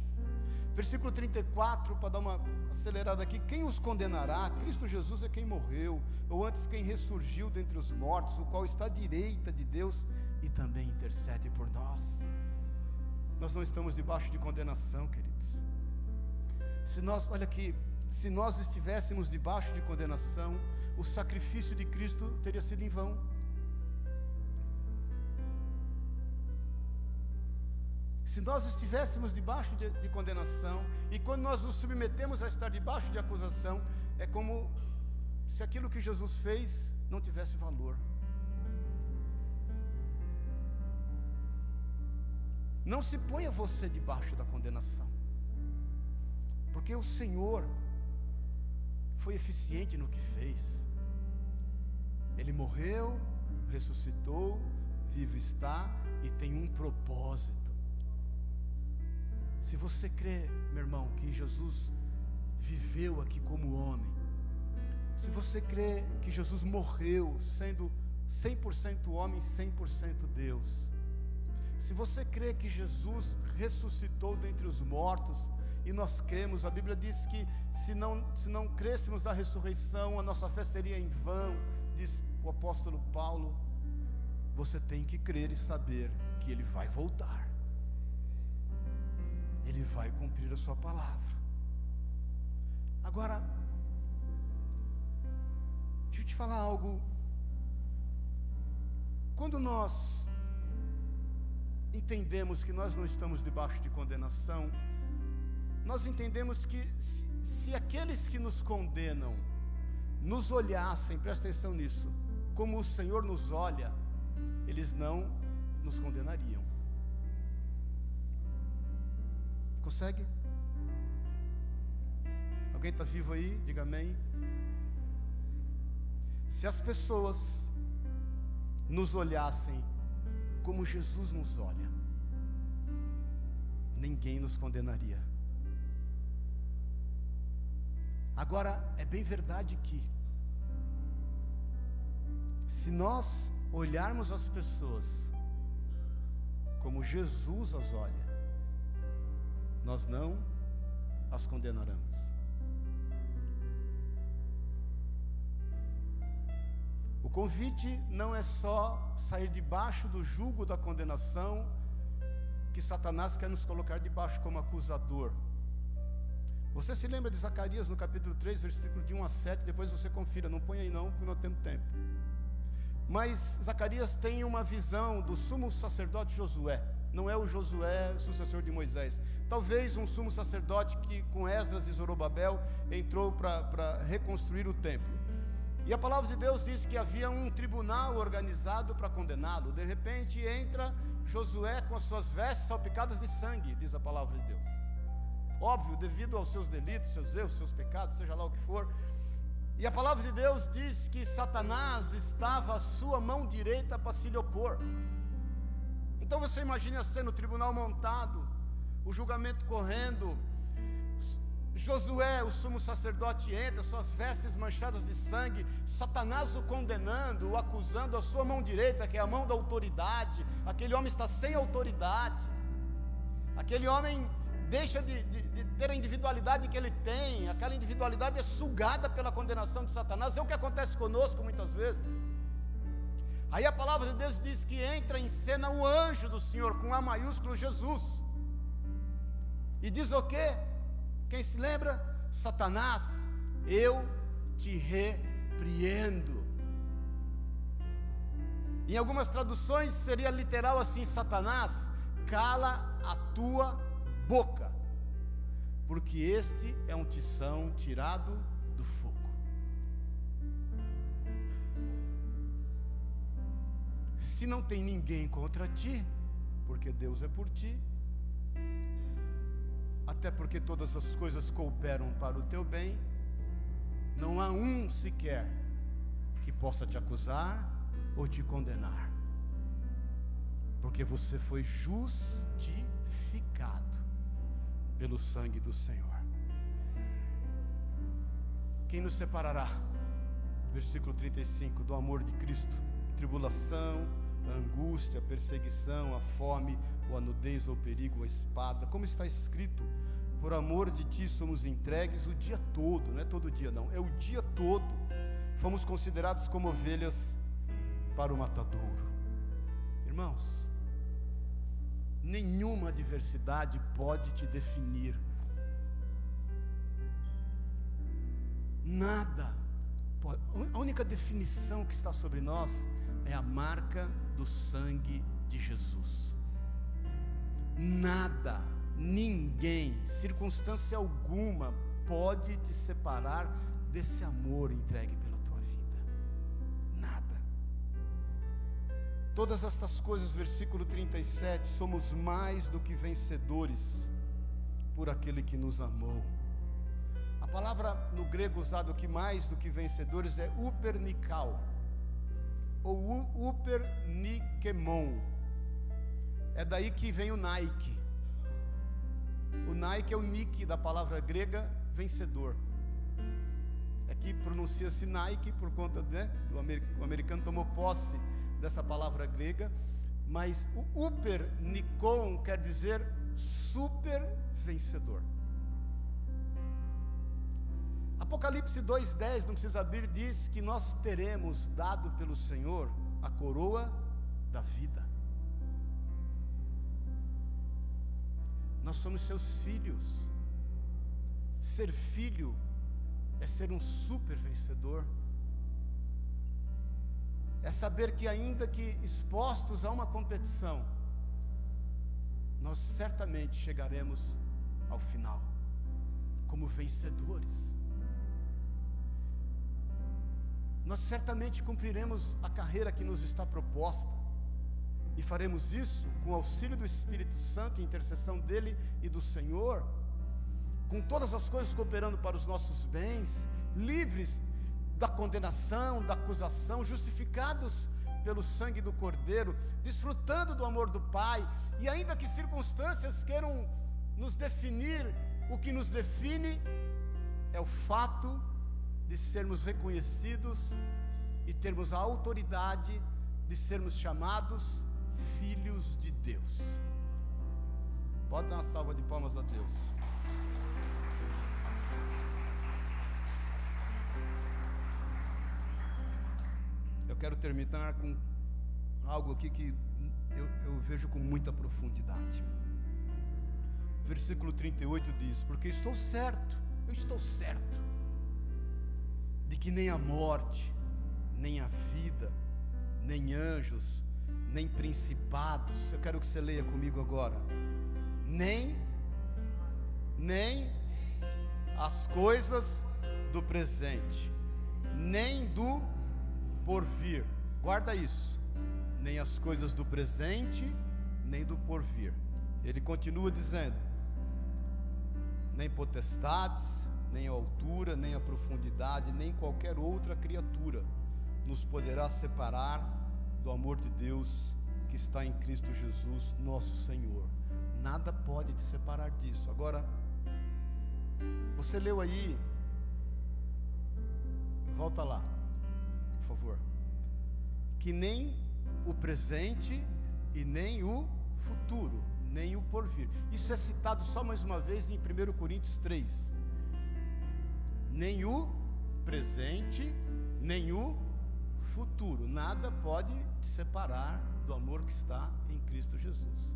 Versículo 34, para dar uma acelerada aqui: quem os condenará? Cristo Jesus é quem morreu, ou antes quem ressurgiu dentre os mortos, o qual está à direita de Deus e também intercede por nós. Nós não estamos debaixo de condenação, queridos. Se nós, olha aqui, se nós estivéssemos debaixo de condenação, o sacrifício de Cristo teria sido em vão. Se nós estivéssemos debaixo de, de, condenação, e quando nós nos submetemos a estar debaixo de acusação, é como se aquilo que Jesus fez não tivesse valor. Não se ponha você debaixo da condenação, porque o Senhor foi eficiente no que fez. Ele morreu, ressuscitou, vivo está e tem um propósito. Se você crê, meu irmão, que Jesus viveu aqui como homem, se você crê que Jesus morreu sendo 100% homem, 100% Deus, se você crê que Jesus ressuscitou dentre os mortos, e nós cremos, a Bíblia diz que se não, se não crêssemos na ressurreição, a nossa fé seria em vão, diz o apóstolo Paulo. Você tem que crer e saber que Ele vai voltar. Ele vai cumprir a sua palavra. Agora, deixa eu te falar algo. Quando nós entendemos que nós não estamos debaixo de condenação, nós entendemos que se, se aqueles que nos condenam nos olhassem, presta atenção nisso, como o Senhor nos olha, eles não nos condenariam. Consegue? Alguém está vivo aí? Diga amém. Se as pessoas nos olhassem como Jesus nos olha, ninguém nos condenaria. Agora, é bem verdade que, se nós olharmos as pessoas como Jesus as olha, nós não as condenaremos. O convite não é só sair debaixo do jugo da condenação que Satanás quer nos colocar debaixo como acusador. Você se lembra de Zacarias no capítulo 3, versículo de 1 a 7, depois você confira, não põe aí não, porque não temos tempo. Mas Zacarias tem uma visão do sumo sacerdote Josué não é o Josué, sucessor de Moisés. Talvez um sumo sacerdote que com Esdras e Zorobabel entrou para reconstruir o templo. E a palavra de Deus diz que havia um tribunal organizado para condená-lo. De repente entra Josué com as suas vestes salpicadas de sangue, diz a palavra de Deus. Óbvio, devido aos seus delitos, seus erros, seus pecados, seja lá o que for. E a palavra de Deus diz que Satanás estava à sua mão direita para se lhe opor. Então você imagine a cena, o tribunal montado, o julgamento correndo. Josué, o sumo sacerdote, entra, suas vestes manchadas de sangue, Satanás o condenando, o acusando a sua mão direita, que é a mão da autoridade. Aquele homem está sem autoridade. Aquele homem deixa de, de, de, ter a individualidade que ele tem, aquela individualidade é sugada pela condenação de Satanás. É o que acontece conosco muitas vezes. Aí a palavra de Deus diz que entra em cena o anjo do Senhor, com A maiúsculo Jesus. E diz o quê? Quem se lembra? Satanás, eu te repreendo. Em algumas traduções seria literal assim: Satanás, cala a tua boca, porque este é um tição tirado se não tem ninguém contra ti, porque Deus é por ti, até porque todas as coisas cooperam para o teu bem, não há um sequer que possa te acusar ou te condenar. Porque Porque você foi justificado pelo sangue do Senhor. Quem nos separará? Versículo 35: do amor de Cristo, tribulação, angústia, perseguição, a fome, ou a nudez, ou o perigo, ou a espada. Como está escrito, por amor de ti somos entregues o dia todo, não é todo dia não, é o dia todo. Fomos considerados como ovelhas para o matadouro. Irmãos, nenhuma adversidade pode te definir. Nada. A única definição que está sobre nós é a marca do sangue de Jesus. Nada, ninguém, circunstância alguma pode te separar desse amor entregue pela Todas estas coisas, versículo 37, somos mais do que vencedores por aquele que nos amou. A palavra no grego usada aqui mais do que vencedores é upernikal ou upernikemon. É daí que vem o Nike. O Nike é o nick da palavra grega vencedor. Aqui pronuncia-se Nike por conta né, do americano tomou posse dessa palavra grega, mas o upernikon quer dizer super vencedor. Apocalipse 2,10, não precisa abrir, diz que nós teremos dado pelo Senhor a coroa da vida. Nós somos seus filhos. Ser filho é ser um super vencedor. É saber que, ainda que expostos a uma competição, nós certamente chegaremos ao final como vencedores. nós certamente cumpriremos a carreira que nos está proposta. E faremos isso com o auxílio do Espírito Santo, intercessão dele e do Senhor, com todas as coisas cooperando para os nossos bens, livres da condenação, da acusação, justificados pelo sangue do Cordeiro, desfrutando do amor do Pai, e ainda que circunstâncias queiram nos definir, o que nos define é o fato de sermos reconhecidos e termos a autoridade de sermos chamados filhos de Deus. Dar uma salva de palmas a Deus. Eu quero terminar com algo aqui que eu, eu vejo com muita profundidade. Versículo 38 diz: Porque estou certo, eu estou certo de que nem a morte, nem a vida, nem anjos, nem principados, eu quero que você leia comigo agora, nem, nem as coisas do presente, nem do porvir, guarda isso, nem as coisas do presente, nem do porvir. Ele continua dizendo: nem potestades, nem a altura, nem a profundidade, nem qualquer outra criatura nos poderá separar do amor de Deus que está em Cristo Jesus, nosso Senhor. Nada pode te separar disso. Agora, você leu aí, volta lá, por favor. Que nem o presente e nem o futuro, nem o porvir. Isso é citado só mais uma vez em 1 Coríntios 3 nem o presente, nem o futuro. Nada pode te separar do amor que está em Cristo Jesus.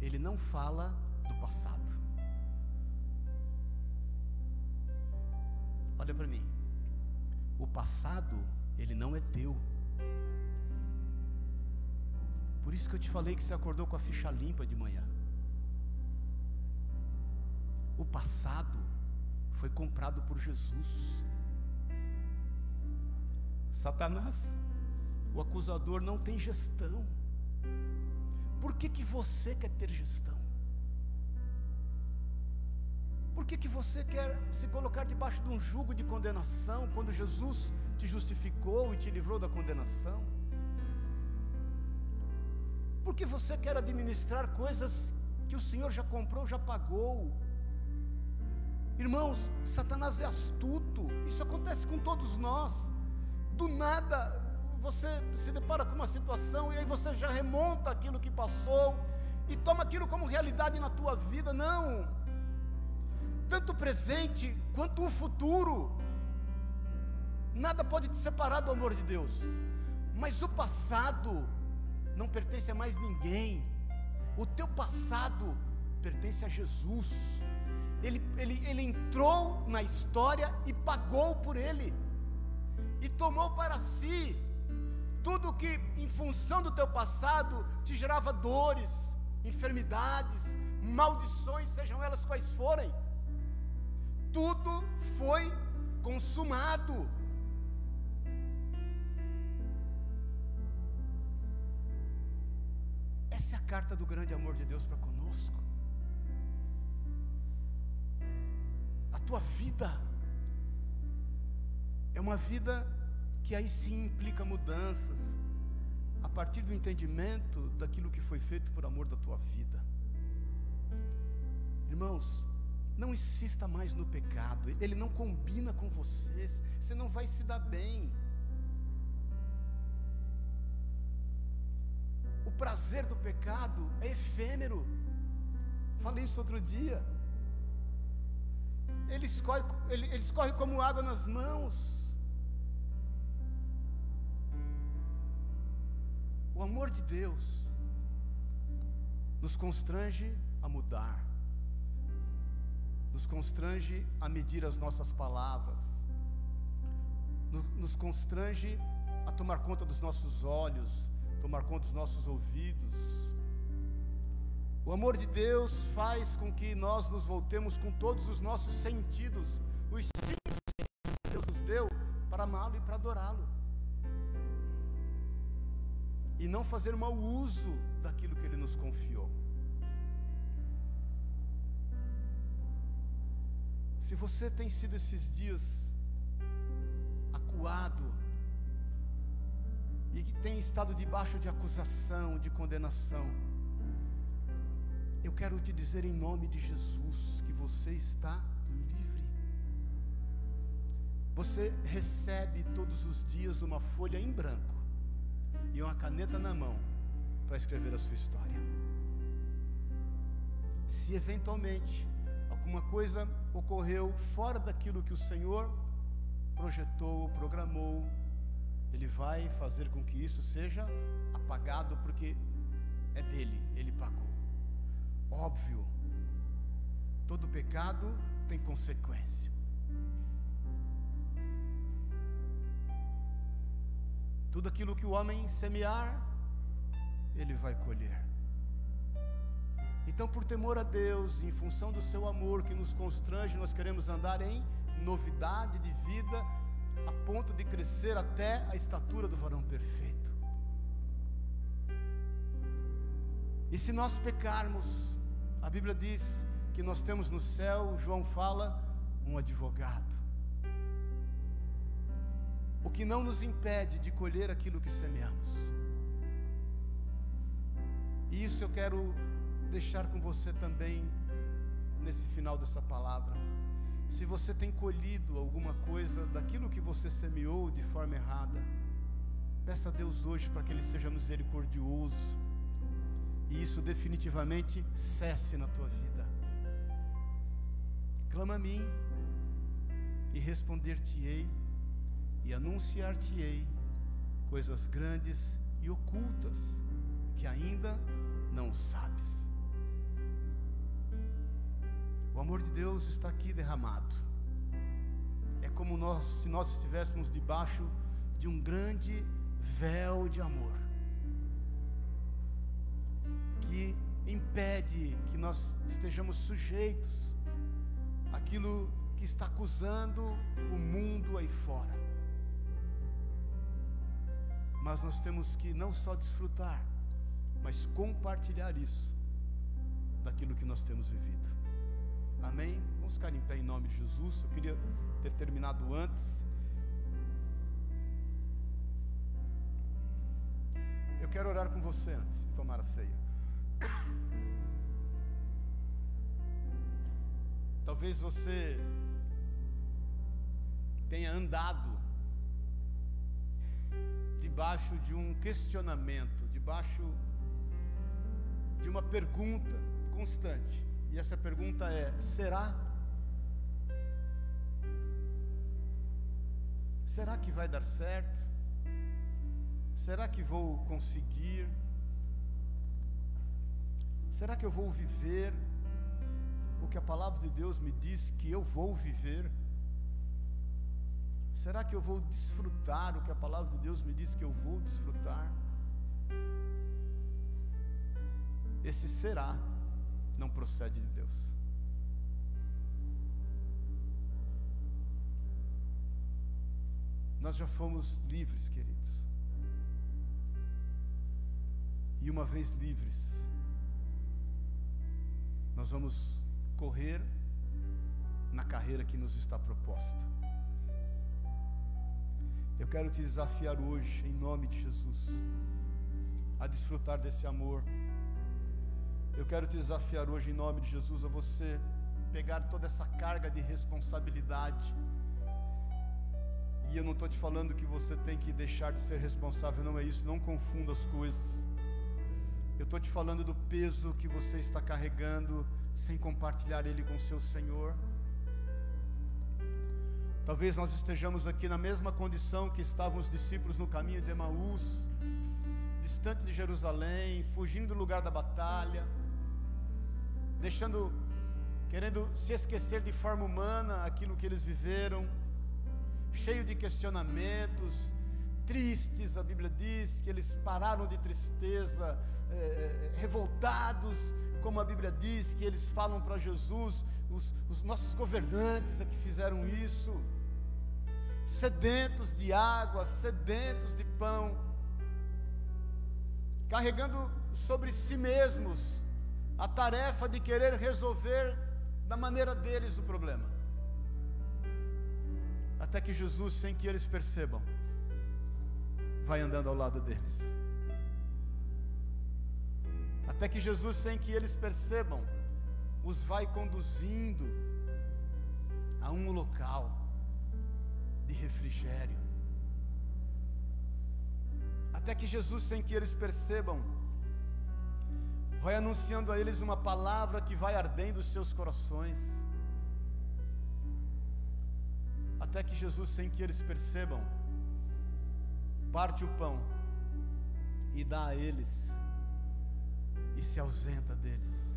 Ele não fala do passado. Olha para mim. O passado, ele não é teu. Por isso que eu te falei que você acordou com a ficha limpa de manhã. O passado foi comprado por Jesus. Satanás, o acusador não tem gestão. Por que, que você quer ter gestão? Por que, que você quer se colocar debaixo de um jugo de condenação quando Jesus te justificou e te livrou da condenação? Porque você quer administrar coisas que o Senhor já comprou, já pagou. Irmãos, Satanás é astuto, isso acontece com todos nós. Do nada, você se depara com uma situação e aí você já remonta aquilo que passou e toma aquilo como realidade na tua vida. Não, tanto o presente quanto o futuro, nada pode te separar do amor de Deus, mas o passado não pertence a mais ninguém, o teu passado pertence a Jesus. Ele, ele, ele entrou na história e pagou por ele, e tomou para si tudo que, em função do teu passado, te gerava dores, enfermidades, maldições, sejam elas quais forem, tudo foi consumado. Essa é a carta do grande amor de Deus para conosco. A tua vida é uma vida que aí sim implica mudanças, a partir do entendimento daquilo que foi feito por amor da tua vida. Irmãos, não insista mais no pecado, ele não combina com você, você não vai se dar bem. Prazer do pecado é efêmero. Falei isso outro dia. Ele escorre, ele, ele escorre como água nas mãos. O amor de Deus nos constrange a mudar, nos constrange a medir as nossas palavras, nos constrange a tomar conta dos nossos olhos, tomar conta dos nossos ouvidos. O amor de Deus faz com que nós nos voltemos com todos os nossos sentidos, os cinco que Deus nos deu para amá-lo e para adorá-lo. E não fazer mau uso daquilo que Ele nos confiou. Se você tem sido esses dias acuado, e que tem estado debaixo de acusação, de condenação, eu quero te dizer em nome de Jesus que você está livre. Você recebe todos os dias uma folha em branco e uma caneta na mão para escrever a sua história. Se eventualmente alguma coisa ocorreu fora daquilo que o Senhor projetou, programou, Ele vai fazer com que isso seja apagado, porque é dele, Ele pagou. Óbvio, todo pecado tem consequência. Tudo aquilo que o homem semear, ele vai colher. Então, por temor a Deus, em função do seu amor que nos constrange, nós queremos andar em novidade de vida, a ponto de crescer até a estatura do varão perfeito. E se nós pecarmos, a Bíblia diz que nós temos no céu, João fala, um advogado. O que não nos impede de colher aquilo que semeamos. E isso eu quero deixar com você também nesse final dessa palavra. Se você tem colhido alguma coisa daquilo que você semeou de forma errada, peça a Deus hoje para que Ele seja misericordioso e isso definitivamente cesse na tua vida. Clama a mim e responder-te-ei e anunciar-te-ei coisas grandes e ocultas que ainda não sabes. O amor de Deus está aqui derramado. É como nós, se nós estivéssemos debaixo de um grande véu de amor que impede que nós estejamos sujeitos àquilo que está acusando o mundo aí fora. Mas nós temos que não só desfrutar, mas compartilhar isso daquilo que nós temos vivido. Amém? Vamos ficar em pé em nome de Jesus. Eu queria ter terminado antes. Eu quero orar com você antes de tomar a ceia. Talvez você tenha andado debaixo de um questionamento, debaixo de uma pergunta constante. E essa pergunta é: será? Será que vai dar certo? Será que vou conseguir? Será que eu vou viver o que a palavra de Deus me diz que eu vou viver? Será que eu vou desfrutar o que a palavra de Deus me diz que eu vou desfrutar? Esse será não procede de Deus. Nós já fomos livres, queridos. E uma vez livres, nós vamos correr na carreira que nos está proposta. Eu quero te desafiar hoje, em nome de Jesus, a desfrutar desse amor eu quero te desafiar hoje, em nome de Jesus, a você pegar toda essa carga de responsabilidade. E eu não estou te falando que você tem que deixar de ser responsável, não é isso, não confunda as coisas. Eu estou te falando do peso que você está carregando sem compartilhar ele com seu Senhor. Talvez nós estejamos aqui na mesma condição que estavam os discípulos no caminho de Emaús, distante de Jerusalém, fugindo do lugar da batalha deixando, querendo se esquecer de forma humana aquilo que eles viveram, cheio de questionamentos, tristes, a Bíblia diz que eles pararam de tristeza, é, revoltados, como a Bíblia diz, que eles falam para Jesus, os, os nossos governantes é que fizeram isso, sedentos de água, sedentos de pão, carregando sobre si mesmos a tarefa de querer resolver da maneira deles o problema. Até que Jesus, sem que eles percebam, vai andando ao lado deles. Até que Jesus, sem que eles percebam, os vai conduzindo a um local de refrigério. Até que Jesus, sem que eles percebam, vai anunciando a eles uma palavra que vai ardendo os seus corações, até que Jesus, sem que eles percebam, parte o pão e dá a eles, e se ausenta deles.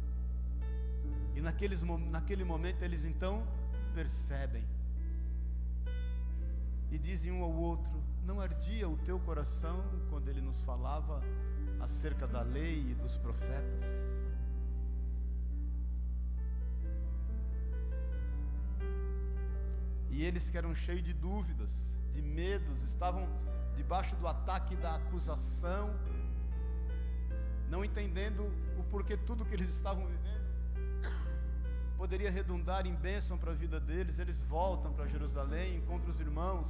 E naqueles, naquele momento eles então percebem, e dizem um ao outro: Não ardia o teu coração quando ele nos falava acerca da lei e dos profetas. E eles que eram cheios de dúvidas, de medos, estavam debaixo do ataque da acusação, não entendendo o porquê tudo que eles estavam vivendo poderia redundar em bênção para a vida deles. Eles voltam para Jerusalém, encontram os irmãos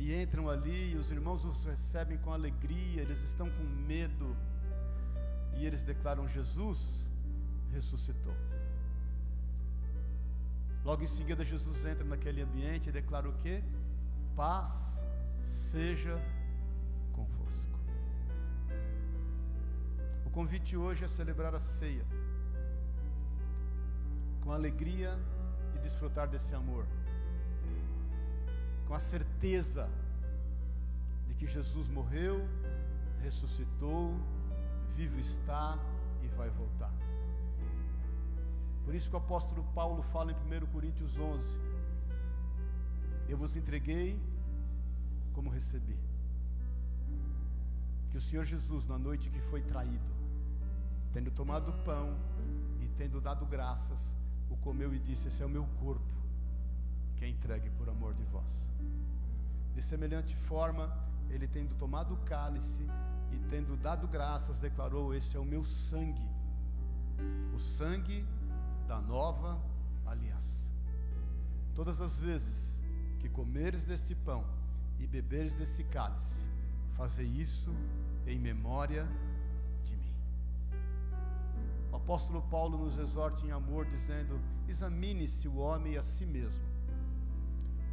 e entram ali, e os irmãos os recebem com alegria, eles estão com medo, e eles declaram: Jesus ressuscitou. Logo em seguida, Jesus entra naquele ambiente e declara o que? Paz seja convosco. O convite hoje é celebrar a ceia, com alegria de desfrutar desse amor com a certeza de que Jesus morreu, ressuscitou, vivo está e vai voltar. Por isso que o apóstolo Paulo fala em 1 Coríntios 11: Eu vos entreguei como recebi. Que o Senhor Jesus, na noite que foi traído, tendo tomado pão e tendo dado graças, o comeu e disse: Esse é o meu corpo que é entregue por amor de vós. De semelhante forma, ele tendo tomado o cálice e tendo dado graças, declarou: Este é o meu sangue, o sangue da nova aliança. Todas as vezes que comeres deste pão e beberes desse cálice, Fazer isso em memória de mim. O apóstolo Paulo nos exorta em amor, dizendo: examine-se o homem a si mesmo,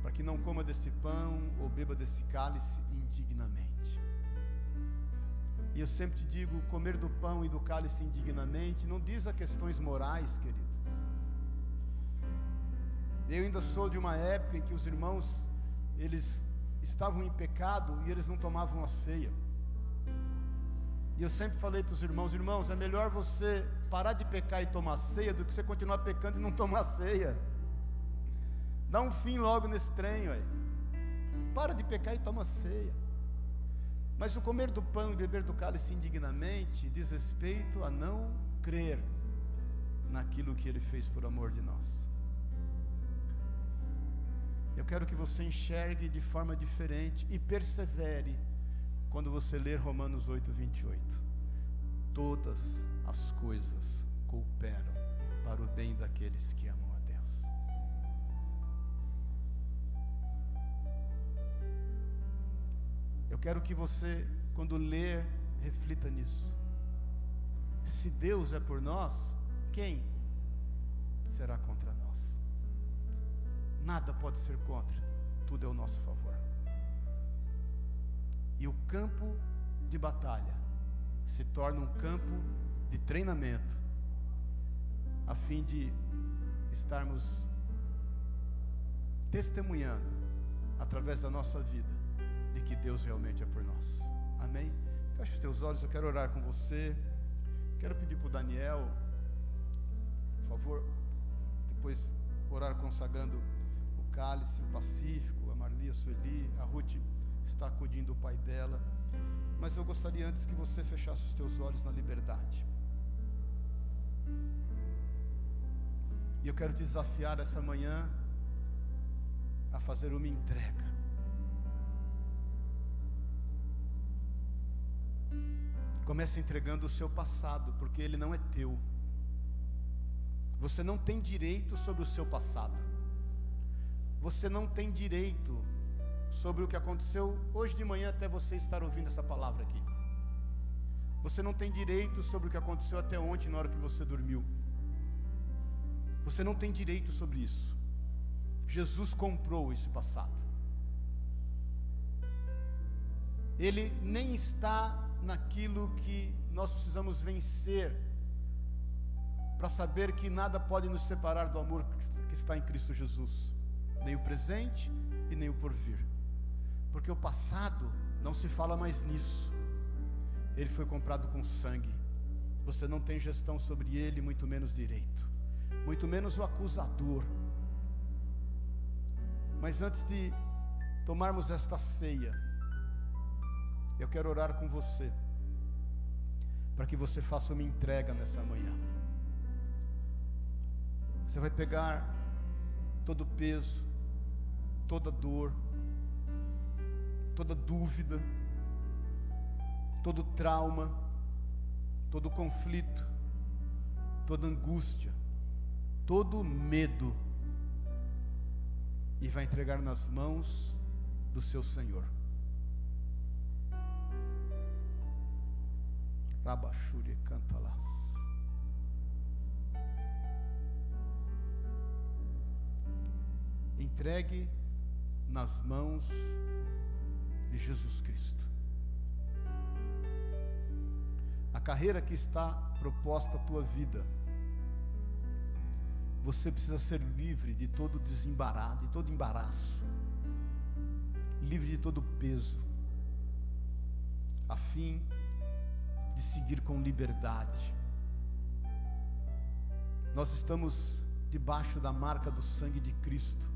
para que não coma deste pão ou beba deste cálice indignamente. E eu sempre te digo: comer do pão e do cálice indignamente não diz a questões morais, querido. Eu ainda sou de uma época em que os irmãos, eles estavam em pecado e eles não tomavam a ceia. E eu sempre falei para os irmãos: irmãos, é melhor você parar de pecar e tomar ceia do que você continuar pecando e não tomar ceia. Dá um fim logo nesse trem, ué. Para de pecar e toma ceia. Mas o comer do pão e beber do cálice indignamente diz respeito a não crer naquilo que ele fez por amor de nós. Eu quero que você enxergue de forma diferente e persevere quando você ler Romanos 8, 28. Todas as coisas cooperam para o bem daqueles que amam Eu quero que você, quando ler, reflita nisso. Se Deus é por nós, quem será contra nós? Nada pode ser contra, tudo é o nosso favor. E o campo de batalha se torna um campo de treinamento, a fim de estarmos testemunhando, através da nossa vida, que Deus realmente é por nós. Amém? Feche os teus olhos, eu quero orar com você. Quero pedir para o Daniel, por favor, depois orar consagrando cálice, o Pacífico, a Marli, a Sueli, a Ruth está acudindo o pai dela. Mas eu gostaria antes que você fechasse os teus olhos na liberdade. E eu quero te desafiar essa manhã a fazer uma entrega. Comece entregando o seu passado, porque ele não é teu. Você não tem direito sobre o seu passado. Você não tem direito sobre o que aconteceu hoje de manhã até você estar ouvindo essa palavra aqui. Você não tem direito sobre o que aconteceu até ontem na hora que você dormiu. Você não tem direito sobre isso. Jesus comprou esse passado. Ele nem está naquilo que nós precisamos vencer para saber que nada pode nos separar do amor que está em Cristo Jesus nem o presente e nem o porvir. Porque o passado não se fala mais nisso. Ele foi comprado com sangue. Você não tem gestão sobre ele, muito menos direito. Muito menos o acusador. Mas antes de tomarmos esta ceia, eu quero orar com você, para que você faça uma entrega nessa manhã. Você vai pegar todo o peso, toda dor, toda dúvida, todo trauma, todo conflito, toda angústia, todo medo, e vai entregar nas mãos do seu Senhor. Rabachure canta lá. Entregue nas mãos de Jesus Cristo. A carreira que está proposta à tua vida, você precisa ser livre de todo desembaraço, de todo embaraço, livre de todo peso, a fim de seguir com liberdade. Nós estamos debaixo da marca do sangue de Cristo.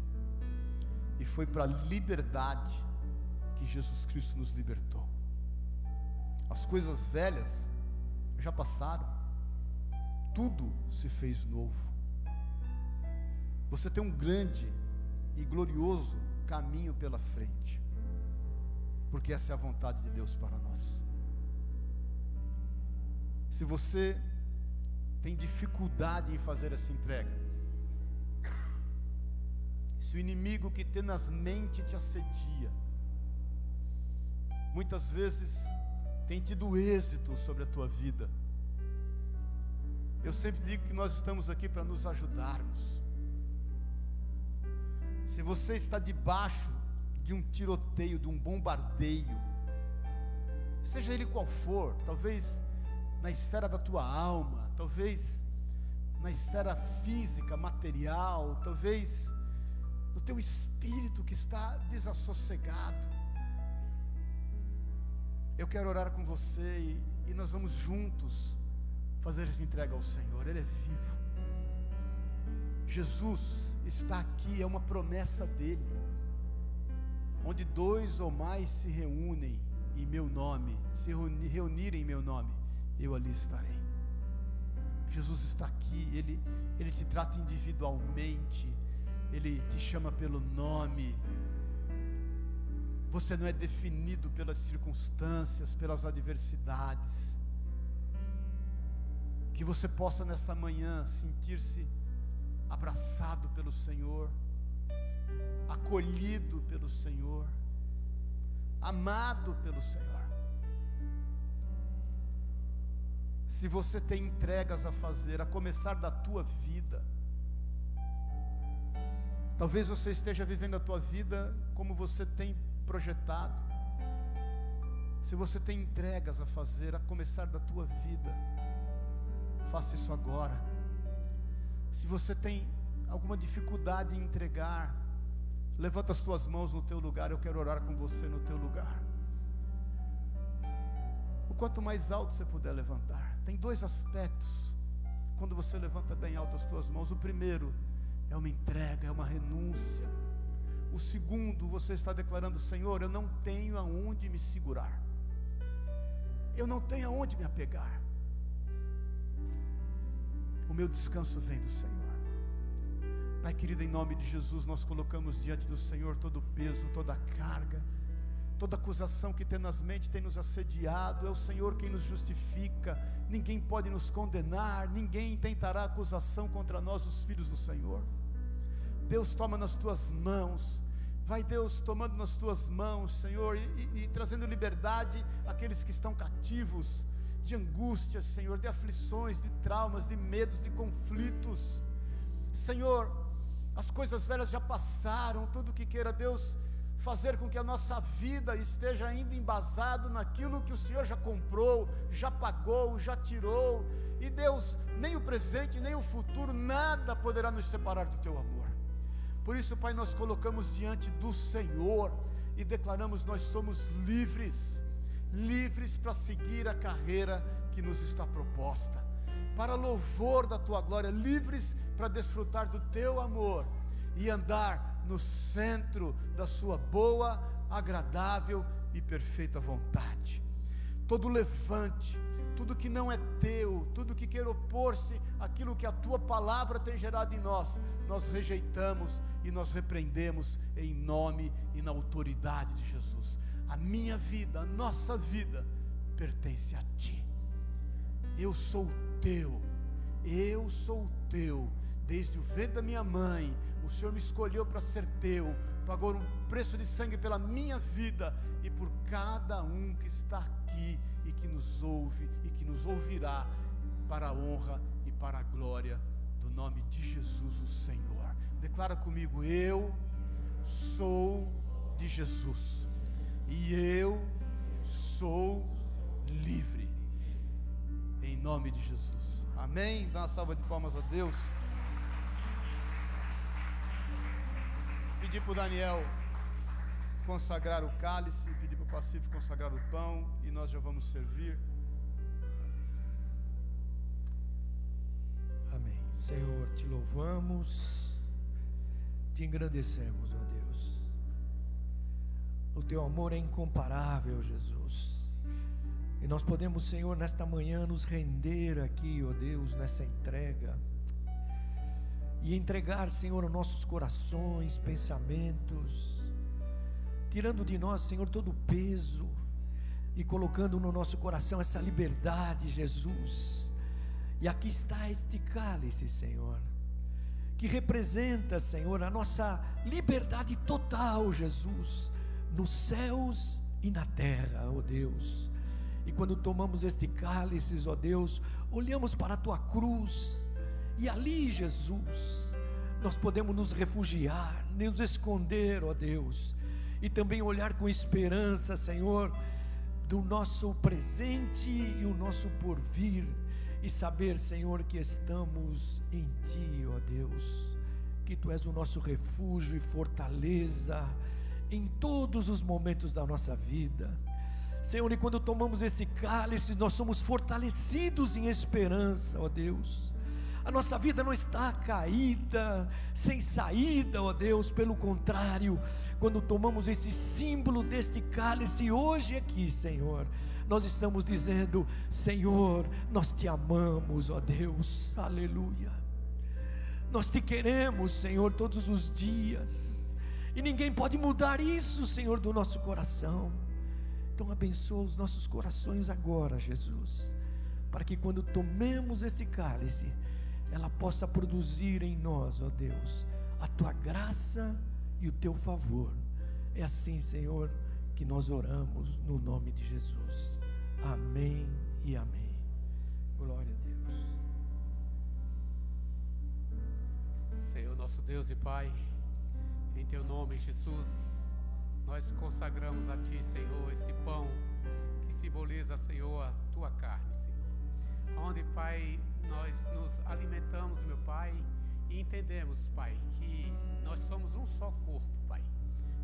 E foi para a liberdade que Jesus Cristo nos libertou. As coisas velhas já passaram, tudo se fez novo. Você tem um grande e glorioso caminho pela frente, porque essa é a vontade de Deus para nós. Se você tem dificuldade em fazer essa entrega, se o inimigo que tenazmente te assedia muitas vezes tem tido êxito sobre a tua vida. Eu sempre digo que nós estamos aqui para nos ajudarmos. Se você está debaixo de um tiroteio, de um bombardeio, seja ele qual for, talvez na esfera da tua alma, talvez na esfera física, material, talvez no teu espírito que está desassossegado. Eu quero orar com você e, e nós vamos juntos fazer essa entrega ao Senhor, Ele é vivo. Jesus está aqui, é uma promessa dele. Onde dois ou mais se reúnem em meu nome, se reunirem em meu nome, eu ali estarei. Jesus está aqui, ele, ele te trata individualmente, ele te chama pelo nome. Você não é definido pelas circunstâncias, pelas adversidades. Que você possa nessa manhã sentir-se abraçado pelo Senhor, acolhido pelo Senhor, amado pelo Senhor. Se você tem entregas a fazer, a começar da tua vida, talvez você esteja vivendo a tua vida como você tem projetado. Se você tem entregas a fazer, a começar da tua vida, faça isso agora. Se você tem alguma dificuldade em entregar, levanta as tuas mãos no teu lugar, eu quero orar com você no teu lugar. O quanto mais alto você puder levantar. Tem dois aspectos quando você levanta bem alto as tuas mãos. O primeiro é uma entrega, é uma renúncia. O segundo, você está declarando, Senhor, eu não tenho aonde me segurar. Eu não tenho aonde me apegar. O meu descanso vem do Senhor. Pai querido, em nome de Jesus, nós colocamos diante do Senhor todo o peso, toda a carga, toda acusação que tenazmente tem nos assediado. É o Senhor quem nos justifica. Ninguém pode nos condenar, ninguém tentará acusação contra nós, os filhos do Senhor. Deus toma nas tuas mãos. Vai Deus tomando nas tuas mãos, Senhor, e, e, e trazendo liberdade àqueles que estão cativos de angústias, Senhor, de aflições, de traumas, de medos, de conflitos. Senhor, as coisas velhas já passaram, tudo que queira Deus fazer com que a nossa vida esteja ainda embasado naquilo que o Senhor já comprou, já pagou, já tirou. E Deus, nem o presente, nem o futuro, nada poderá nos separar do teu amor. Por isso, Pai, nós colocamos diante do Senhor e declaramos: nós somos livres livres para seguir a carreira que nos está proposta, para louvor da tua glória, livres para desfrutar do teu amor e andar no centro da sua boa, agradável e perfeita vontade. Todo levante, tudo que não é teu, tudo que quer opor-se àquilo que a tua palavra tem gerado em nós, nós rejeitamos e nós repreendemos em nome e na autoridade de Jesus a minha vida, a nossa vida pertence a Ti. Eu sou teu, eu sou teu, desde o ventre da minha mãe, o Senhor me escolheu para ser teu, pagou um preço de sangue pela minha vida e por cada um que está aqui e que nos ouve e que nos ouvirá, para a honra e para a glória do nome de Jesus, o Senhor. Declara comigo: Eu sou de Jesus e eu sou livre. Em nome de Jesus. Amém? Dá uma salva de palmas a Deus. Pedir para o Daniel consagrar o cálice, pedir para o Pacífico consagrar o pão e nós já vamos servir. Amém. Senhor, te louvamos, te engrandecemos, ó Deus. O teu amor é incomparável, Jesus. E nós podemos, Senhor, nesta manhã nos render aqui, ó Deus, nessa entrega. E entregar, Senhor, os nossos corações, pensamentos, tirando de nós, Senhor, todo o peso e colocando no nosso coração essa liberdade, Jesus. E aqui está este cálice, Senhor, que representa, Senhor, a nossa liberdade total, Jesus nos céus e na terra, ó Deus. E quando tomamos este cálice, ó Deus, olhamos para a tua cruz, e ali, Jesus, nós podemos nos refugiar, nos esconder, ó Deus, e também olhar com esperança, Senhor, do nosso presente e o nosso porvir, e saber, Senhor, que estamos em Ti, ó Deus, que Tu és o nosso refúgio e fortaleza em todos os momentos da nossa vida. Senhor, e quando tomamos esse cálice, nós somos fortalecidos em esperança, ó Deus. A nossa vida não está caída, sem saída, ó Deus, pelo contrário, quando tomamos esse símbolo deste cálice hoje aqui, Senhor, nós estamos dizendo: Senhor, nós te amamos, ó Deus, aleluia. Nós te queremos, Senhor, todos os dias, e ninguém pode mudar isso, Senhor, do nosso coração. Então, abençoa os nossos corações agora, Jesus, para que quando tomemos esse cálice, ela possa produzir em nós, ó Deus, a tua graça e o teu favor. É assim, Senhor, que nós oramos no nome de Jesus. Amém e amém. Glória a Deus. Senhor, nosso Deus e Pai, em teu nome, Jesus, nós consagramos a Ti, Senhor, esse pão que simboliza, Senhor, a tua carne, Senhor. Onde, Pai, nós nos alimentamos, meu Pai, e entendemos, Pai, que nós somos um só corpo, Pai.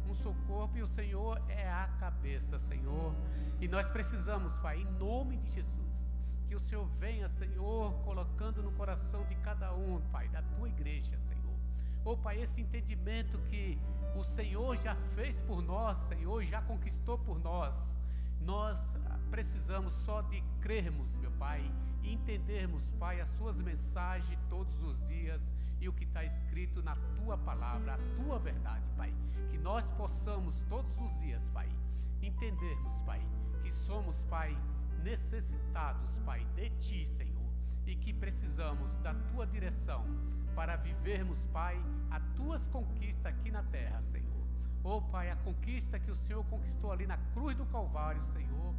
Um só corpo e o Senhor é a cabeça, Senhor. E nós precisamos, Pai, em nome de Jesus, que o Senhor venha, Senhor, colocando no coração de cada um, Pai, da tua igreja, Senhor. Oh, Pai, esse entendimento que o Senhor já fez por nós, Senhor, já conquistou por nós. Nós precisamos só de crermos, meu Pai, entendermos, Pai, as Suas mensagens todos os dias e o que está escrito na Tua palavra, a Tua verdade, Pai. Que nós possamos todos os dias, Pai, entendermos, Pai, que somos, Pai, necessitados, Pai, de Ti, Senhor, e que precisamos da Tua direção para vivermos, Pai, as Tuas conquistas aqui na terra, Senhor. Oh, Pai, a conquista que o Senhor conquistou ali na cruz do Calvário, Senhor.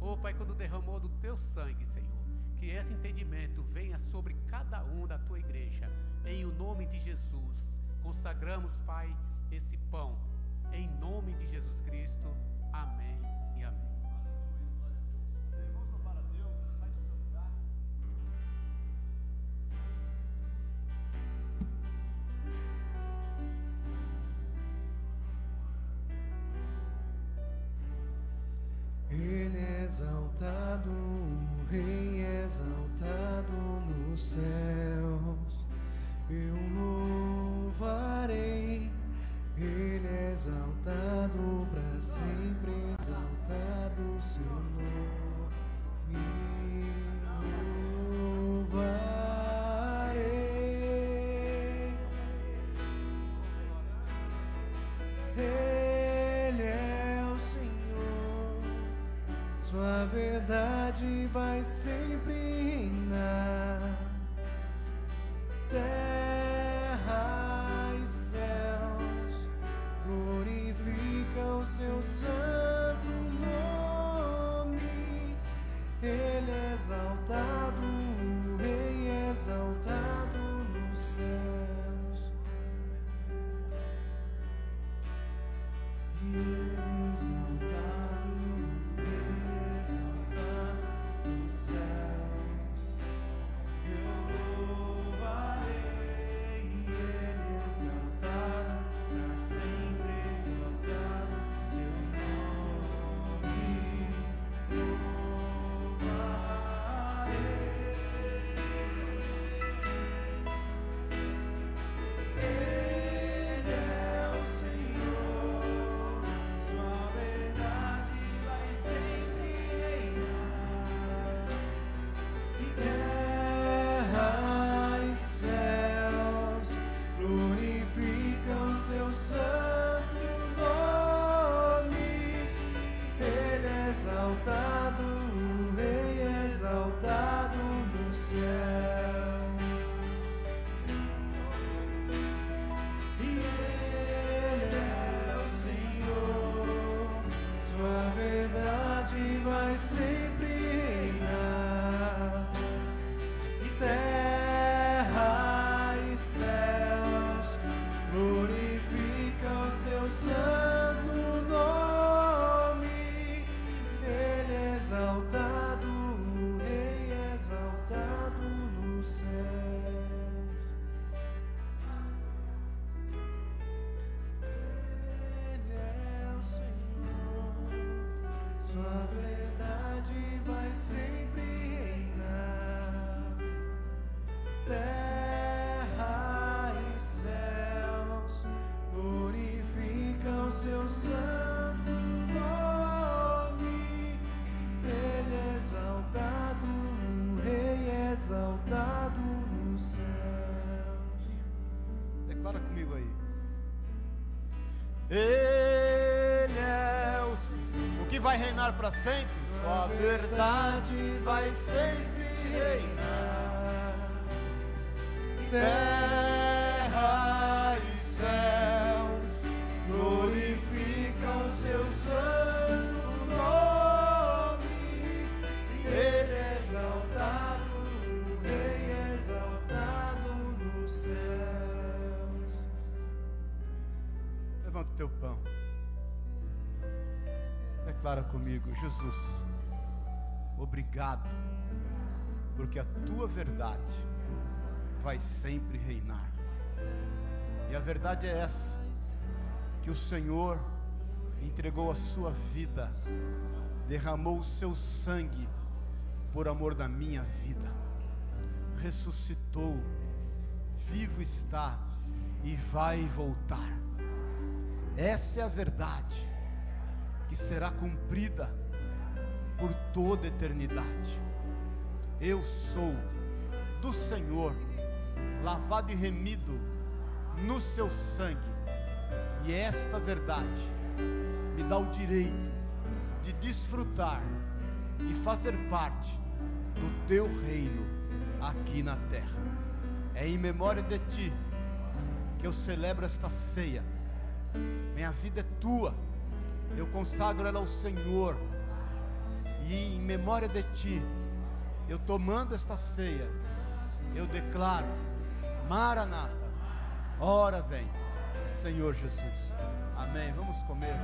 Oh, Pai, quando derramou do Teu sangue, Senhor que esse entendimento venha sobre cada um da tua igreja. Em o nome de Jesus, consagramos, Pai, esse pão. Em nome de Jesus Cristo. Amém. Nos céus. Eu louvarei, Ele exaltado para sempre, exaltado seu para sempre. Sua verdade vai sempre porque a tua verdade vai sempre reinar. E a verdade é essa: que o Senhor entregou a sua vida, derramou o seu sangue por amor da minha vida, ressuscitou, vivo está e vai voltar. Essa é a verdade que será cumprida por toda a eternidade. Eu sou do Senhor, lavado e remido no seu sangue, e esta verdade me dá o direito de desfrutar e fazer parte do teu reino aqui na terra. É em memória de ti que eu celebro esta ceia. Minha vida é tua, eu consagro ela ao Senhor, e em memória de ti, eu tomando esta ceia, eu declaro: Maranata, ora vem, Senhor Jesus. Amém. Vamos comer.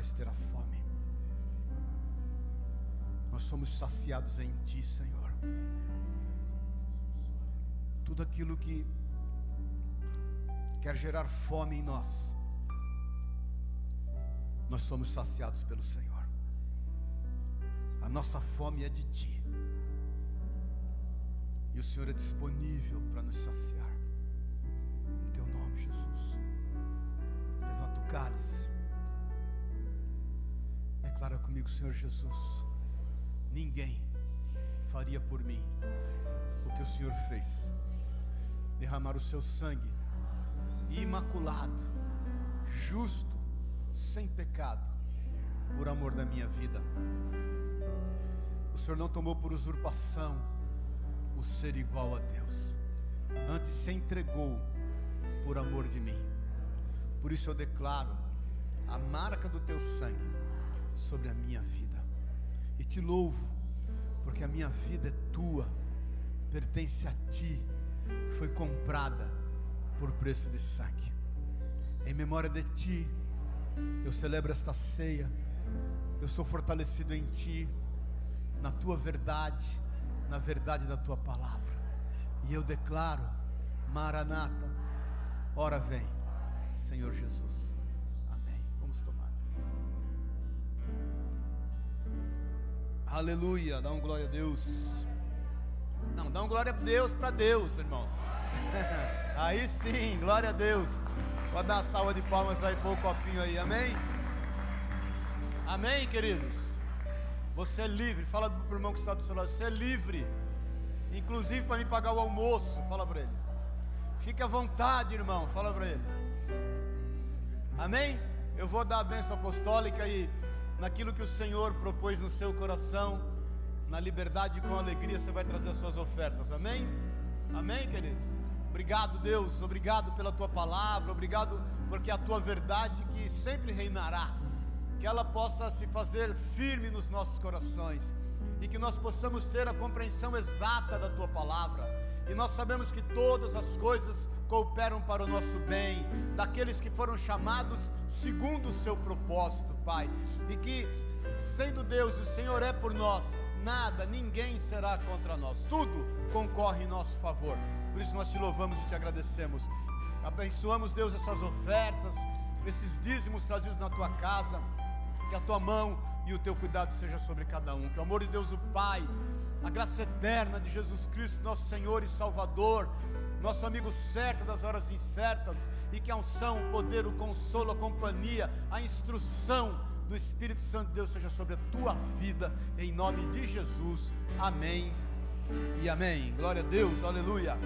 Jamais terá fome. Nós somos saciados em Ti, Senhor. Tudo aquilo que quer gerar fome em nós, nós somos saciados pelo Senhor. A nossa fome é de Ti. E o Senhor é disponível para nos saciar. Em Teu nome, Jesus. Levanta o cálice. Declara comigo, Senhor Jesus. Ninguém faria por mim o que o Senhor fez. Derramar o seu sangue imaculado, justo, sem pecado, por amor da minha vida. O Senhor não tomou por usurpação o ser igual a Deus, antes se entregou por amor de mim. Por isso eu declaro a marca do teu sangue sobre a minha vida e te louvo, porque a minha vida é tua, pertence a ti, foi comprada por preço de sangue. Em memória de ti, eu celebro esta ceia. Eu sou fortalecido em ti, na tua verdade, na verdade da tua palavra. E eu declaro, Maranata, ora vem, Senhor Jesus. Aleluia. Dá um glória a Deus. Não, dá um glória a Deus para Deus, irmãos. aí sim, glória a Deus. Pode dar uma salva de palmas aí, pôr o copinho aí, amém? Amém, queridos? Você é livre, fala para o irmão que está do seu lado, você é livre, inclusive para me pagar o almoço, fala para ele. Fique à vontade, irmão, fala para ele. Amém? Eu vou dar a bênção apostólica e naquilo que o Senhor propôs no seu coração, na liberdade e com alegria, você vai trazer as suas ofertas, amém? Amém, queridos? Obrigado, Deus, obrigado pela tua palavra, obrigado porque a tua verdade que sempre reinará, que ela possa se fazer firme nos nossos corações, e que nós possamos ter a compreensão exata da tua palavra. E nós sabemos que todas as coisas cooperam para o nosso bem, daqueles que foram chamados segundo o seu propósito, Pai. E que, sendo Deus, o Senhor é por nós, nada, ninguém será contra nós, tudo concorre em nosso favor. Por isso nós te louvamos e te agradecemos. Abençoamos, Deus, essas ofertas, esses dízimos trazidos na tua casa, que a tua mão e o teu cuidado seja sobre cada um. Que o amor de Deus, o Pai, a graça eterna de Jesus Cristo, nosso Senhor e Salvador, nosso amigo certo das horas incertas, e que a unção, o poder, o consolo, a companhia, a instrução do Espírito Santo de Deus seja sobre a tua vida, em nome de Jesus. Amém e amém. Glória a Deus, aleluia.